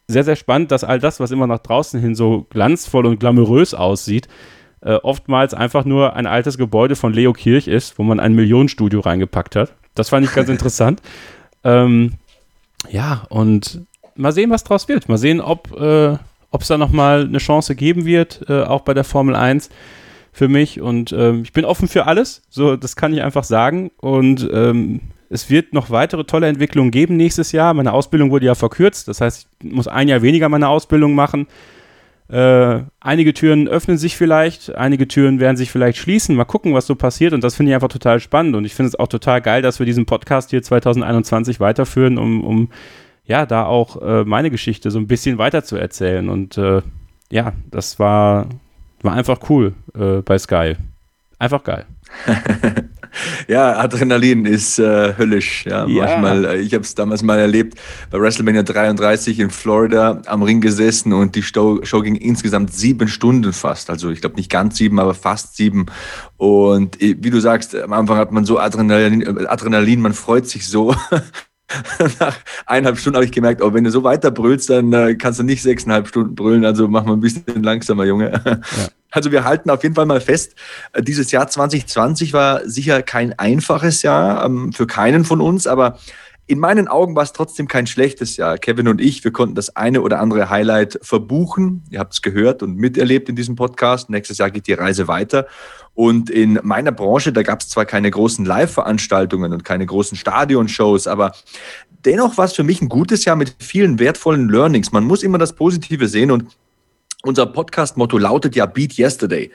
Sehr, sehr spannend, dass all das, was immer nach draußen hin so glanzvoll und glamourös aussieht, äh, oftmals einfach nur ein altes Gebäude von Leo Kirch ist, wo man ein Millionenstudio reingepackt hat. Das fand ich ganz interessant. Ähm, ja, und mal sehen, was draus wird. Mal sehen, ob äh, es da nochmal eine Chance geben wird, äh, auch bei der Formel 1 für mich. Und ähm, ich bin offen für alles. So, das kann ich einfach sagen. Und ähm, es wird noch weitere tolle Entwicklungen geben nächstes Jahr. Meine Ausbildung wurde ja verkürzt. Das heißt, ich muss ein Jahr weniger meine Ausbildung machen. Äh, einige Türen öffnen sich vielleicht, einige Türen werden sich vielleicht schließen. Mal gucken, was so passiert. Und das finde ich einfach total spannend. Und ich finde es auch total geil, dass wir diesen Podcast hier 2021 weiterführen, um, um ja, da auch äh, meine Geschichte so ein bisschen weiter zu erzählen. Und äh, ja, das war, war einfach cool äh, bei Sky. Einfach geil. ja, Adrenalin ist äh, höllisch. Ja, ja. manchmal. Äh, ich habe es damals mal erlebt bei WrestleMania 33 in Florida am Ring gesessen und die Show, Show ging insgesamt sieben Stunden fast. Also ich glaube nicht ganz sieben, aber fast sieben. Und äh, wie du sagst, am Anfang hat man so Adrenalin, äh, Adrenalin man freut sich so. Nach eineinhalb Stunden habe ich gemerkt, oh, wenn du so weiter brüllst, dann äh, kannst du nicht sechseinhalb Stunden brüllen. Also mach mal ein bisschen langsamer, Junge. Ja. Also wir halten auf jeden Fall mal fest, äh, dieses Jahr 2020 war sicher kein einfaches Jahr ähm, für keinen von uns, aber in meinen Augen war es trotzdem kein schlechtes Jahr. Kevin und ich, wir konnten das eine oder andere Highlight verbuchen. Ihr habt es gehört und miterlebt in diesem Podcast. Nächstes Jahr geht die Reise weiter. Und in meiner Branche, da gab es zwar keine großen Live-Veranstaltungen und keine großen Stadionshows, aber dennoch war es für mich ein gutes Jahr mit vielen wertvollen Learnings. Man muss immer das Positive sehen und unser Podcast-Motto lautet ja Beat Yesterday.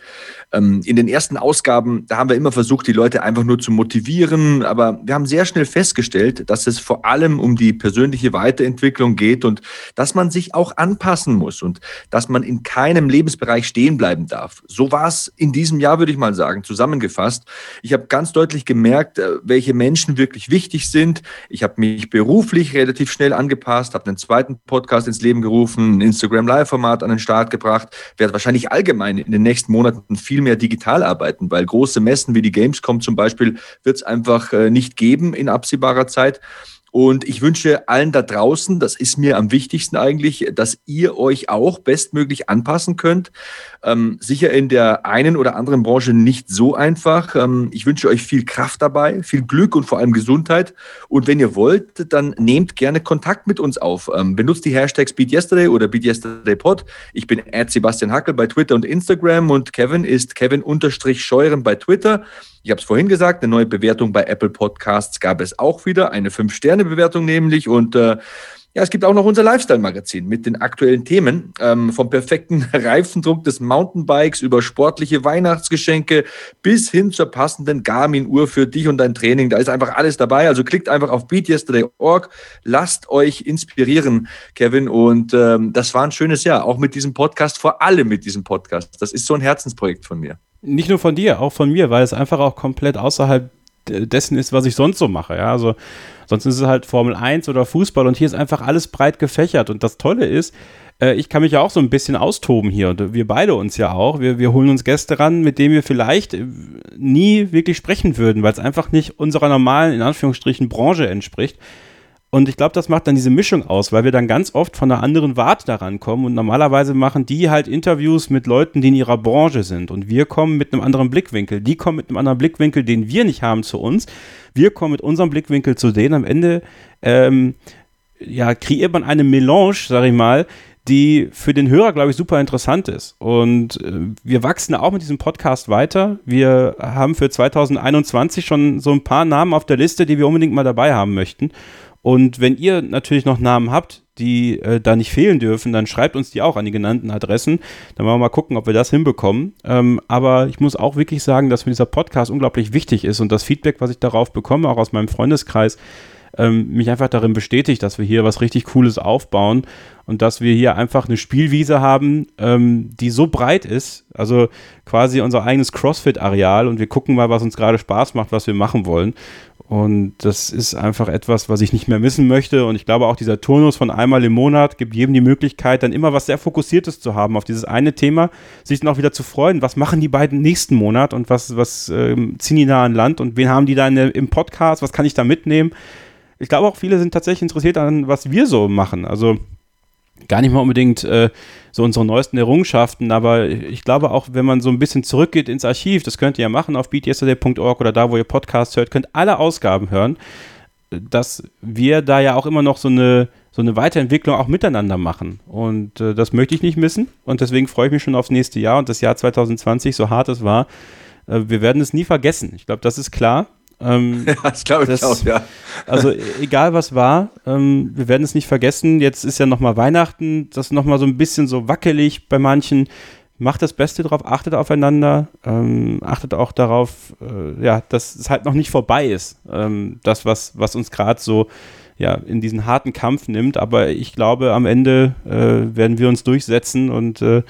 Ähm, in den ersten Ausgaben, da haben wir immer versucht, die Leute einfach nur zu motivieren, aber wir haben sehr schnell festgestellt, dass es vor allem um die persönliche Weiterentwicklung geht und dass man sich auch anpassen muss und dass man in keinem Lebensbereich stehen bleiben darf. So war es in diesem Jahr, würde ich mal sagen, zusammengefasst. Ich habe ganz deutlich gemerkt, äh, welche Menschen wirklich wichtig sind. Ich habe mich beruflich relativ schnell angepasst, habe einen zweiten Podcast ins Leben gerufen, ein Instagram Live-Format an den Start gebracht, werde wahrscheinlich allgemein in den nächsten Monaten viel mehr digital arbeiten, weil große Messen wie die Gamescom zum Beispiel wird es einfach äh, nicht geben in absehbarer Zeit. Und ich wünsche allen da draußen, das ist mir am wichtigsten eigentlich, dass ihr euch auch bestmöglich anpassen könnt. Ähm, sicher in der einen oder anderen Branche nicht so einfach. Ähm, ich wünsche euch viel Kraft dabei, viel Glück und vor allem Gesundheit. Und wenn ihr wollt, dann nehmt gerne Kontakt mit uns auf. Ähm, benutzt die Hashtags BeatYesterday oder BeatYesterdayPod. Ich bin Sebastian Hackel bei Twitter und Instagram und Kevin ist Kevin-Scheuren bei Twitter. Ich habe es vorhin gesagt, eine neue Bewertung bei Apple Podcasts gab es auch wieder, eine Fünf-Sterne-Bewertung nämlich. Und äh, ja, es gibt auch noch unser Lifestyle-Magazin mit den aktuellen Themen, ähm, vom perfekten Reifendruck des Mountainbikes über sportliche Weihnachtsgeschenke bis hin zur passenden Garmin-Uhr für dich und dein Training. Da ist einfach alles dabei. Also klickt einfach auf beatyesterday.org, lasst euch inspirieren, Kevin. Und ähm, das war ein schönes Jahr, auch mit diesem Podcast, vor allem mit diesem Podcast. Das ist so ein Herzensprojekt von mir. Nicht nur von dir, auch von mir, weil es einfach auch komplett außerhalb dessen ist, was ich sonst so mache. Ja, also sonst ist es halt Formel 1 oder Fußball und hier ist einfach alles breit gefächert. Und das Tolle ist, äh, ich kann mich ja auch so ein bisschen austoben hier und wir beide uns ja auch. Wir, wir holen uns Gäste ran, mit denen wir vielleicht äh, nie wirklich sprechen würden, weil es einfach nicht unserer normalen, in Anführungsstrichen, Branche entspricht. Und ich glaube, das macht dann diese Mischung aus, weil wir dann ganz oft von einer anderen Warte daran kommen. Und normalerweise machen die halt Interviews mit Leuten, die in ihrer Branche sind. Und wir kommen mit einem anderen Blickwinkel. Die kommen mit einem anderen Blickwinkel, den wir nicht haben zu uns. Wir kommen mit unserem Blickwinkel zu denen. Am Ende ähm, ja, kreiert man eine Melange, sag ich mal, die für den Hörer, glaube ich, super interessant ist. Und äh, wir wachsen auch mit diesem Podcast weiter. Wir haben für 2021 schon so ein paar Namen auf der Liste, die wir unbedingt mal dabei haben möchten. Und wenn ihr natürlich noch Namen habt, die äh, da nicht fehlen dürfen, dann schreibt uns die auch an die genannten Adressen. Dann wollen wir mal gucken, ob wir das hinbekommen. Ähm, aber ich muss auch wirklich sagen, dass mir dieser Podcast unglaublich wichtig ist und das Feedback, was ich darauf bekomme, auch aus meinem Freundeskreis, ähm, mich einfach darin bestätigt, dass wir hier was richtig Cooles aufbauen und dass wir hier einfach eine Spielwiese haben, ähm, die so breit ist, also quasi unser eigenes CrossFit-Areal und wir gucken mal, was uns gerade Spaß macht, was wir machen wollen. Und das ist einfach etwas, was ich nicht mehr missen möchte. Und ich glaube auch dieser Turnus von einmal im Monat gibt jedem die Möglichkeit, dann immer was sehr Fokussiertes zu haben auf dieses eine Thema, sich dann auch wieder zu freuen. Was machen die beiden nächsten Monat und was, was ähm, ziehen die da an Land und wen haben die da in, im Podcast? Was kann ich da mitnehmen? Ich glaube auch viele sind tatsächlich interessiert an, was wir so machen. Also gar nicht mal unbedingt äh, so unsere neuesten Errungenschaften, aber ich glaube auch, wenn man so ein bisschen zurückgeht ins Archiv, das könnt ihr ja machen auf beatyesterday.org oder da, wo ihr Podcasts hört, könnt alle Ausgaben hören, dass wir da ja auch immer noch so eine, so eine Weiterentwicklung auch miteinander machen. Und äh, das möchte ich nicht missen und deswegen freue ich mich schon aufs nächste Jahr und das Jahr 2020, so hart es war. Äh, wir werden es nie vergessen. Ich glaube, das ist klar. Ähm, ja, das glaube ich auch, ja. Also e-, egal was war, ähm, wir werden es nicht vergessen. Jetzt ist ja nochmal Weihnachten, das ist nochmal so ein bisschen so wackelig bei manchen. Macht das Beste drauf, achtet aufeinander, ähm, achtet auch darauf, äh, ja, dass es halt noch nicht vorbei ist. Ähm, das, was, was uns gerade so ja, in diesen harten Kampf nimmt. Aber ich glaube, am Ende äh, werden wir uns durchsetzen und äh,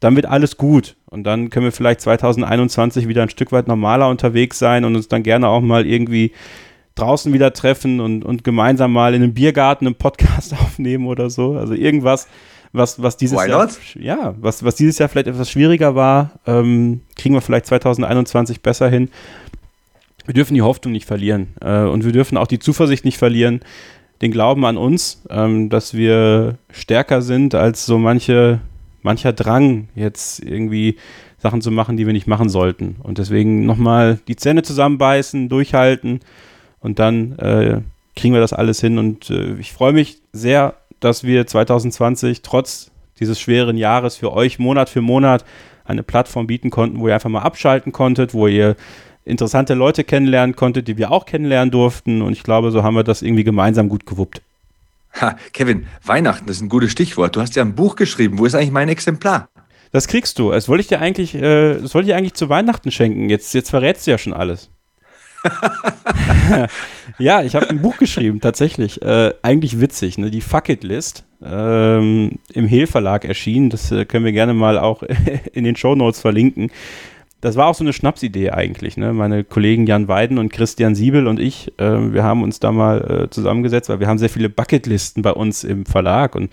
dann wird alles gut. Und dann können wir vielleicht 2021 wieder ein Stück weit normaler unterwegs sein und uns dann gerne auch mal irgendwie draußen wieder treffen und, und gemeinsam mal in einem Biergarten einen Podcast aufnehmen oder so. Also irgendwas, was, was dieses Why Jahr, not? ja, was, was dieses Jahr vielleicht etwas schwieriger war, ähm, kriegen wir vielleicht 2021 besser hin. Wir dürfen die Hoffnung nicht verlieren äh, und wir dürfen auch die Zuversicht nicht verlieren, den Glauben an uns, ähm, dass wir stärker sind als so manche mancher Drang, jetzt irgendwie Sachen zu machen, die wir nicht machen sollten. Und deswegen nochmal die Zähne zusammenbeißen, durchhalten und dann äh, kriegen wir das alles hin. Und äh, ich freue mich sehr, dass wir 2020 trotz dieses schweren Jahres für euch Monat für Monat eine Plattform bieten konnten, wo ihr einfach mal abschalten konntet, wo ihr interessante Leute kennenlernen konntet, die wir auch kennenlernen durften. Und ich glaube, so haben wir das irgendwie gemeinsam gut gewuppt. Ha, Kevin, Weihnachten, das ist ein gutes Stichwort. Du hast ja ein Buch geschrieben. Wo ist eigentlich mein Exemplar? Das kriegst du. Das wollte ich dir eigentlich, äh, das wollte ich eigentlich zu Weihnachten schenken. Jetzt, jetzt verrätst du ja schon alles. ja, ich habe ein Buch geschrieben, tatsächlich. Äh, eigentlich witzig, ne? Die Fuck It List. Ähm, Im Hehl Verlag erschienen. Das äh, können wir gerne mal auch in den Show Notes verlinken das war auch so eine Schnapsidee eigentlich. Ne? Meine Kollegen Jan Weiden und Christian Siebel und ich, äh, wir haben uns da mal äh, zusammengesetzt, weil wir haben sehr viele Bucketlisten bei uns im Verlag und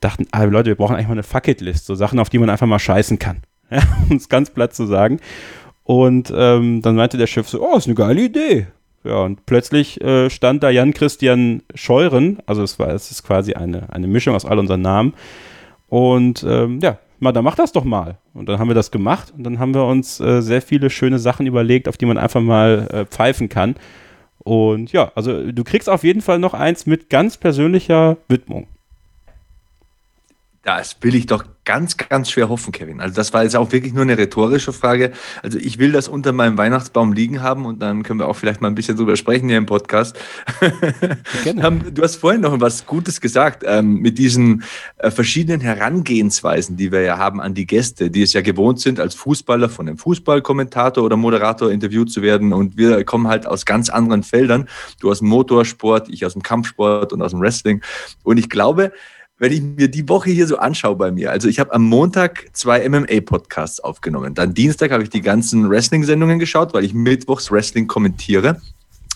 dachten, ah, Leute, wir brauchen eigentlich mal eine Fucketlist, so Sachen, auf die man einfach mal scheißen kann. Ja, um es ganz platt zu sagen. Und ähm, dann meinte der Chef so, oh, ist eine geile Idee. Ja, und plötzlich äh, stand da Jan Christian Scheuren, also es war, es ist quasi eine, eine Mischung aus all unseren Namen. Und ähm, ja, mal, dann mach das doch mal. Und dann haben wir das gemacht und dann haben wir uns äh, sehr viele schöne Sachen überlegt, auf die man einfach mal äh, pfeifen kann. Und ja, also du kriegst auf jeden Fall noch eins mit ganz persönlicher Widmung. Das will ich doch ganz, ganz schwer hoffen, Kevin. Also das war jetzt auch wirklich nur eine rhetorische Frage. Also ich will das unter meinem Weihnachtsbaum liegen haben und dann können wir auch vielleicht mal ein bisschen drüber sprechen hier im Podcast. du hast vorhin noch was Gutes gesagt ähm, mit diesen äh, verschiedenen Herangehensweisen, die wir ja haben an die Gäste, die es ja gewohnt sind, als Fußballer von einem Fußballkommentator oder Moderator interviewt zu werden. Und wir kommen halt aus ganz anderen Feldern. Du aus dem Motorsport, ich aus dem Kampfsport und aus dem Wrestling. Und ich glaube, wenn ich mir die Woche hier so anschaue bei mir, also ich habe am Montag zwei MMA-Podcasts aufgenommen. Dann Dienstag habe ich die ganzen Wrestling-Sendungen geschaut, weil ich mittwochs Wrestling kommentiere.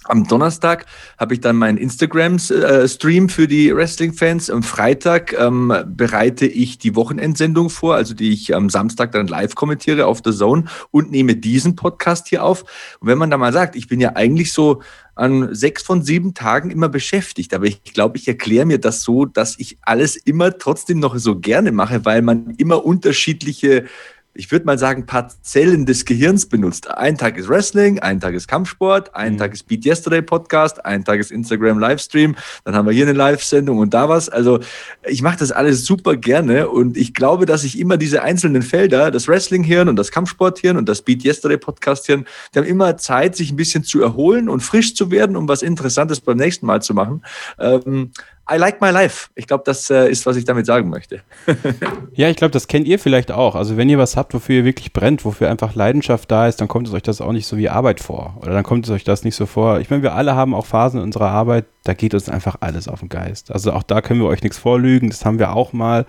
Am Donnerstag habe ich dann meinen Instagram-Stream für die Wrestling-Fans. Am Freitag ähm, bereite ich die Wochenendsendung vor, also die ich am Samstag dann live kommentiere auf der Zone und nehme diesen Podcast hier auf. Und wenn man da mal sagt, ich bin ja eigentlich so an sechs von sieben Tagen immer beschäftigt. Aber ich glaube, ich erkläre mir das so, dass ich alles immer trotzdem noch so gerne mache, weil man immer unterschiedliche ich würde mal sagen, Parzellen des Gehirns benutzt. Ein Tag ist Wrestling, ein Tag ist Kampfsport, ein mhm. Tag ist Beat Yesterday Podcast, ein Tag ist Instagram Livestream, dann haben wir hier eine Live-Sendung und da was. Also ich mache das alles super gerne und ich glaube, dass ich immer diese einzelnen Felder, das Wrestling-Hirn und das Kampfsport-Hirn und das Beat Yesterday Podcast-Hirn, die haben immer Zeit, sich ein bisschen zu erholen und frisch zu werden, um was Interessantes beim nächsten Mal zu machen. Ähm, I like my life. Ich glaube, das äh, ist, was ich damit sagen möchte. ja, ich glaube, das kennt ihr vielleicht auch. Also wenn ihr was habt, wofür ihr wirklich brennt, wofür einfach Leidenschaft da ist, dann kommt es euch das auch nicht so wie Arbeit vor. Oder dann kommt es euch das nicht so vor. Ich meine, wir alle haben auch Phasen in unserer Arbeit, da geht uns einfach alles auf den Geist. Also auch da können wir euch nichts vorlügen. Das haben wir auch mal.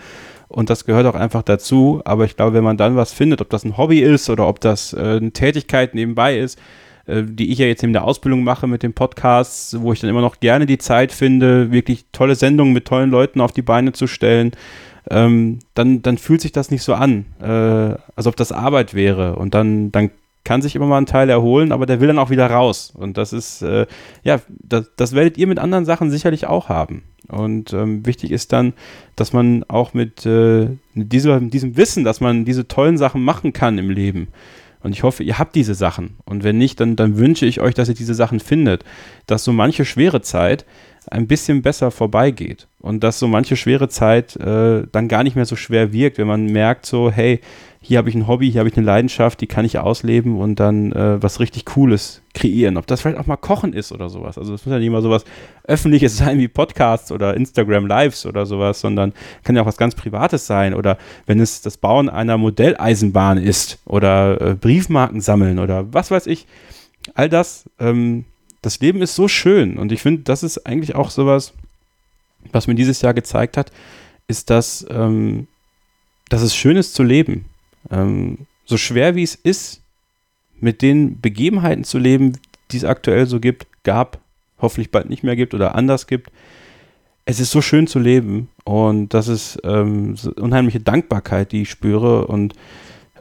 Und das gehört auch einfach dazu. Aber ich glaube, wenn man dann was findet, ob das ein Hobby ist oder ob das äh, eine Tätigkeit nebenbei ist, die ich ja jetzt in der Ausbildung mache mit den Podcasts, wo ich dann immer noch gerne die Zeit finde, wirklich tolle Sendungen mit tollen Leuten auf die Beine zu stellen, ähm, dann, dann fühlt sich das nicht so an, äh, als ob das Arbeit wäre. Und dann, dann kann sich immer mal ein Teil erholen, aber der will dann auch wieder raus. Und das ist, äh, ja, das, das werdet ihr mit anderen Sachen sicherlich auch haben. Und ähm, wichtig ist dann, dass man auch mit äh, diesem, diesem Wissen, dass man diese tollen Sachen machen kann im Leben, und ich hoffe, ihr habt diese Sachen. Und wenn nicht, dann, dann wünsche ich euch, dass ihr diese Sachen findet. Dass so manche schwere Zeit ein bisschen besser vorbeigeht und dass so manche schwere Zeit äh, dann gar nicht mehr so schwer wirkt, wenn man merkt so, hey, hier habe ich ein Hobby, hier habe ich eine Leidenschaft, die kann ich ausleben und dann äh, was richtig Cooles kreieren. Ob das vielleicht auch mal Kochen ist oder sowas. Also es muss ja nicht immer sowas Öffentliches sein wie Podcasts oder Instagram Lives oder sowas, sondern kann ja auch was ganz Privates sein. Oder wenn es das Bauen einer Modelleisenbahn ist oder äh, Briefmarken sammeln oder was weiß ich. All das, ähm, das Leben ist so schön. Und ich finde, das ist eigentlich auch sowas, was mir dieses Jahr gezeigt hat, ist, dass, ähm, dass es schön ist zu leben. Ähm, so schwer wie es ist, mit den Begebenheiten zu leben, die es aktuell so gibt, gab, hoffentlich bald nicht mehr gibt oder anders gibt. Es ist so schön zu leben. Und das ist ähm, so unheimliche Dankbarkeit, die ich spüre. Und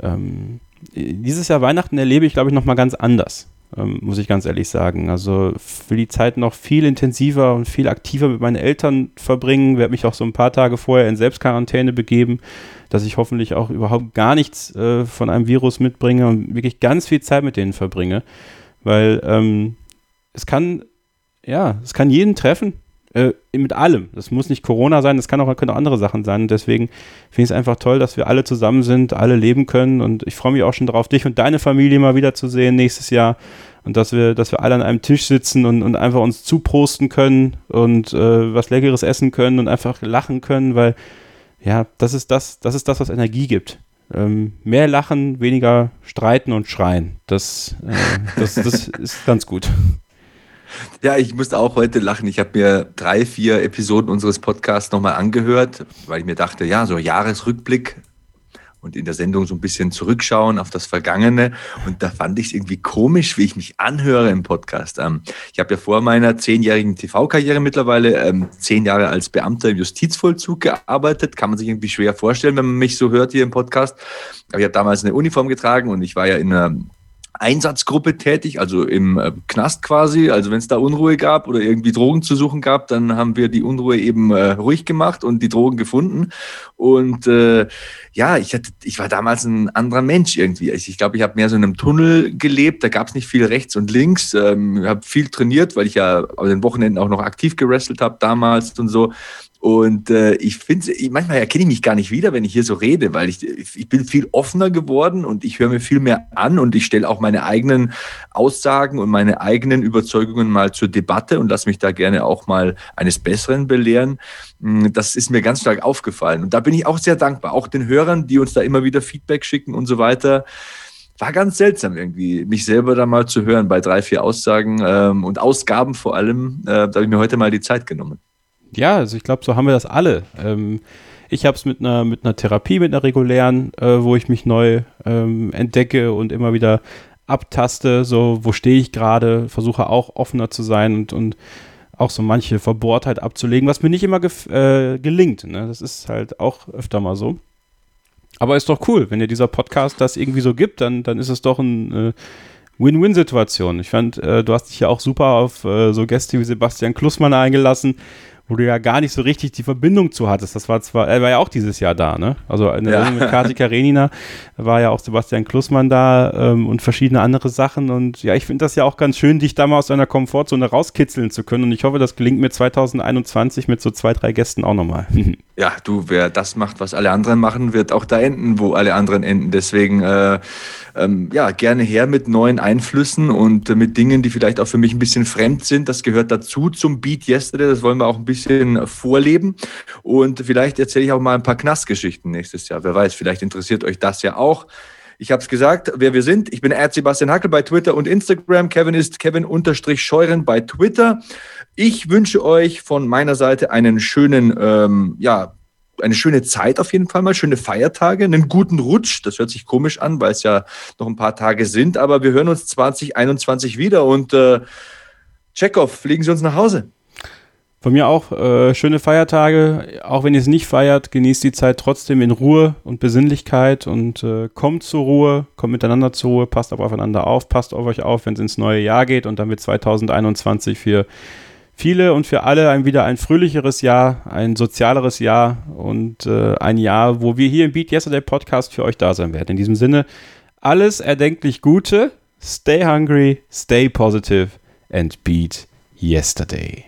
ähm, dieses Jahr Weihnachten erlebe ich, glaube ich, nochmal ganz anders ähm, muss ich ganz ehrlich sagen. Also will die Zeit noch viel intensiver und viel aktiver mit meinen Eltern verbringen, werde mich auch so ein paar Tage vorher in Selbstquarantäne begeben, dass ich hoffentlich auch überhaupt gar nichts äh, von einem Virus mitbringe und wirklich ganz viel Zeit mit denen verbringe, weil ähm, es kann, ja, es kann jeden treffen, äh, mit allem. Das muss nicht Corona sein, das kann auch, können auch andere Sachen sein. Deswegen finde ich es einfach toll, dass wir alle zusammen sind, alle leben können. Und ich freue mich auch schon darauf, dich und deine Familie mal wiederzusehen nächstes Jahr. Und dass wir, dass wir alle an einem Tisch sitzen und, und einfach uns zuprosten können und äh, was Leckeres essen können und einfach lachen können, weil ja, das ist das, das ist das, was Energie gibt. Ähm, mehr lachen, weniger streiten und schreien. Das, äh, das, das ist ganz gut. Ja, ich musste auch heute lachen. Ich habe mir drei, vier Episoden unseres Podcasts nochmal angehört, weil ich mir dachte, ja, so Jahresrückblick und in der Sendung so ein bisschen zurückschauen auf das Vergangene. Und da fand ich es irgendwie komisch, wie ich mich anhöre im Podcast. Ähm, ich habe ja vor meiner zehnjährigen TV-Karriere mittlerweile ähm, zehn Jahre als Beamter im Justizvollzug gearbeitet. Kann man sich irgendwie schwer vorstellen, wenn man mich so hört hier im Podcast. Aber ich habe damals eine Uniform getragen und ich war ja in einer Einsatzgruppe tätig, also im äh, Knast quasi. Also wenn es da Unruhe gab oder irgendwie Drogen zu suchen gab, dann haben wir die Unruhe eben äh, ruhig gemacht und die Drogen gefunden. Und äh, ja, ich, hatte, ich war damals ein anderer Mensch irgendwie. Ich glaube, ich, glaub, ich habe mehr so in einem Tunnel gelebt. Da gab es nicht viel rechts und links. Ähm, habe viel trainiert, weil ich ja an den Wochenenden auch noch aktiv gewrestelt habe damals und so. Und äh, ich finde, manchmal erkenne ich mich gar nicht wieder, wenn ich hier so rede, weil ich, ich bin viel offener geworden und ich höre mir viel mehr an und ich stelle auch meine eigenen Aussagen und meine eigenen Überzeugungen mal zur Debatte und lasse mich da gerne auch mal eines Besseren belehren. Hm, das ist mir ganz stark aufgefallen. Und da bin ich auch sehr dankbar, auch den Hörern, die uns da immer wieder Feedback schicken und so weiter war ganz seltsam irgendwie, mich selber da mal zu hören bei drei, vier Aussagen ähm, und Ausgaben vor allem. Äh, da habe ich mir heute mal die Zeit genommen. Ja, also ich glaube, so haben wir das alle. Ähm, ich habe es mit einer, mit einer Therapie, mit einer regulären, äh, wo ich mich neu ähm, entdecke und immer wieder abtaste, so wo stehe ich gerade, versuche auch offener zu sein und, und auch so manche Verbohrtheit abzulegen, was mir nicht immer äh, gelingt. Ne? Das ist halt auch öfter mal so. Aber ist doch cool, wenn dir dieser Podcast das irgendwie so gibt, dann, dann ist es doch ein äh, Win-Win-Situation. Ich fand, äh, du hast dich ja auch super auf äh, so Gäste wie Sebastian Klussmann eingelassen wo du ja gar nicht so richtig die Verbindung zu hattest. Das war zwar, er war ja auch dieses Jahr da, ne? Also in der ja. Sendung mit Kati Karenina war ja auch Sebastian Klussmann da ähm, und verschiedene andere Sachen. Und ja, ich finde das ja auch ganz schön, dich da mal aus deiner Komfortzone rauskitzeln zu können. Und ich hoffe, das gelingt mir 2021 mit so zwei, drei Gästen auch nochmal. ja, du, wer das macht, was alle anderen machen, wird auch da enden, wo alle anderen enden. Deswegen, äh, ähm, ja, gerne her mit neuen Einflüssen und äh, mit Dingen, die vielleicht auch für mich ein bisschen fremd sind. Das gehört dazu zum Beat Yesterday. Das wollen wir auch ein bisschen vorleben. Und vielleicht erzähle ich auch mal ein paar Knastgeschichten nächstes Jahr. Wer weiß, vielleicht interessiert euch das ja auch. Ich habe es gesagt, wer wir sind. Ich bin Erd Sebastian Hackel bei Twitter und Instagram. Kevin ist Kevin-Scheuren bei Twitter. Ich wünsche euch von meiner Seite einen schönen, ähm, ja, eine schöne Zeit auf jeden Fall mal, schöne Feiertage, einen guten Rutsch. Das hört sich komisch an, weil es ja noch ein paar Tage sind, aber wir hören uns 2021 wieder und äh, fliegen Sie uns nach Hause. Von mir auch äh, schöne Feiertage. Auch wenn ihr es nicht feiert, genießt die Zeit trotzdem in Ruhe und Besinnlichkeit und äh, kommt zur Ruhe, kommt miteinander zur Ruhe, passt aufeinander auf, passt auf euch auf, wenn es ins neue Jahr geht und dann wird 2021 für viele und für alle ein wieder ein fröhlicheres Jahr, ein sozialeres Jahr und äh, ein Jahr, wo wir hier im Beat Yesterday Podcast für euch da sein werden. In diesem Sinne, alles erdenklich Gute, stay hungry, stay positive and beat yesterday.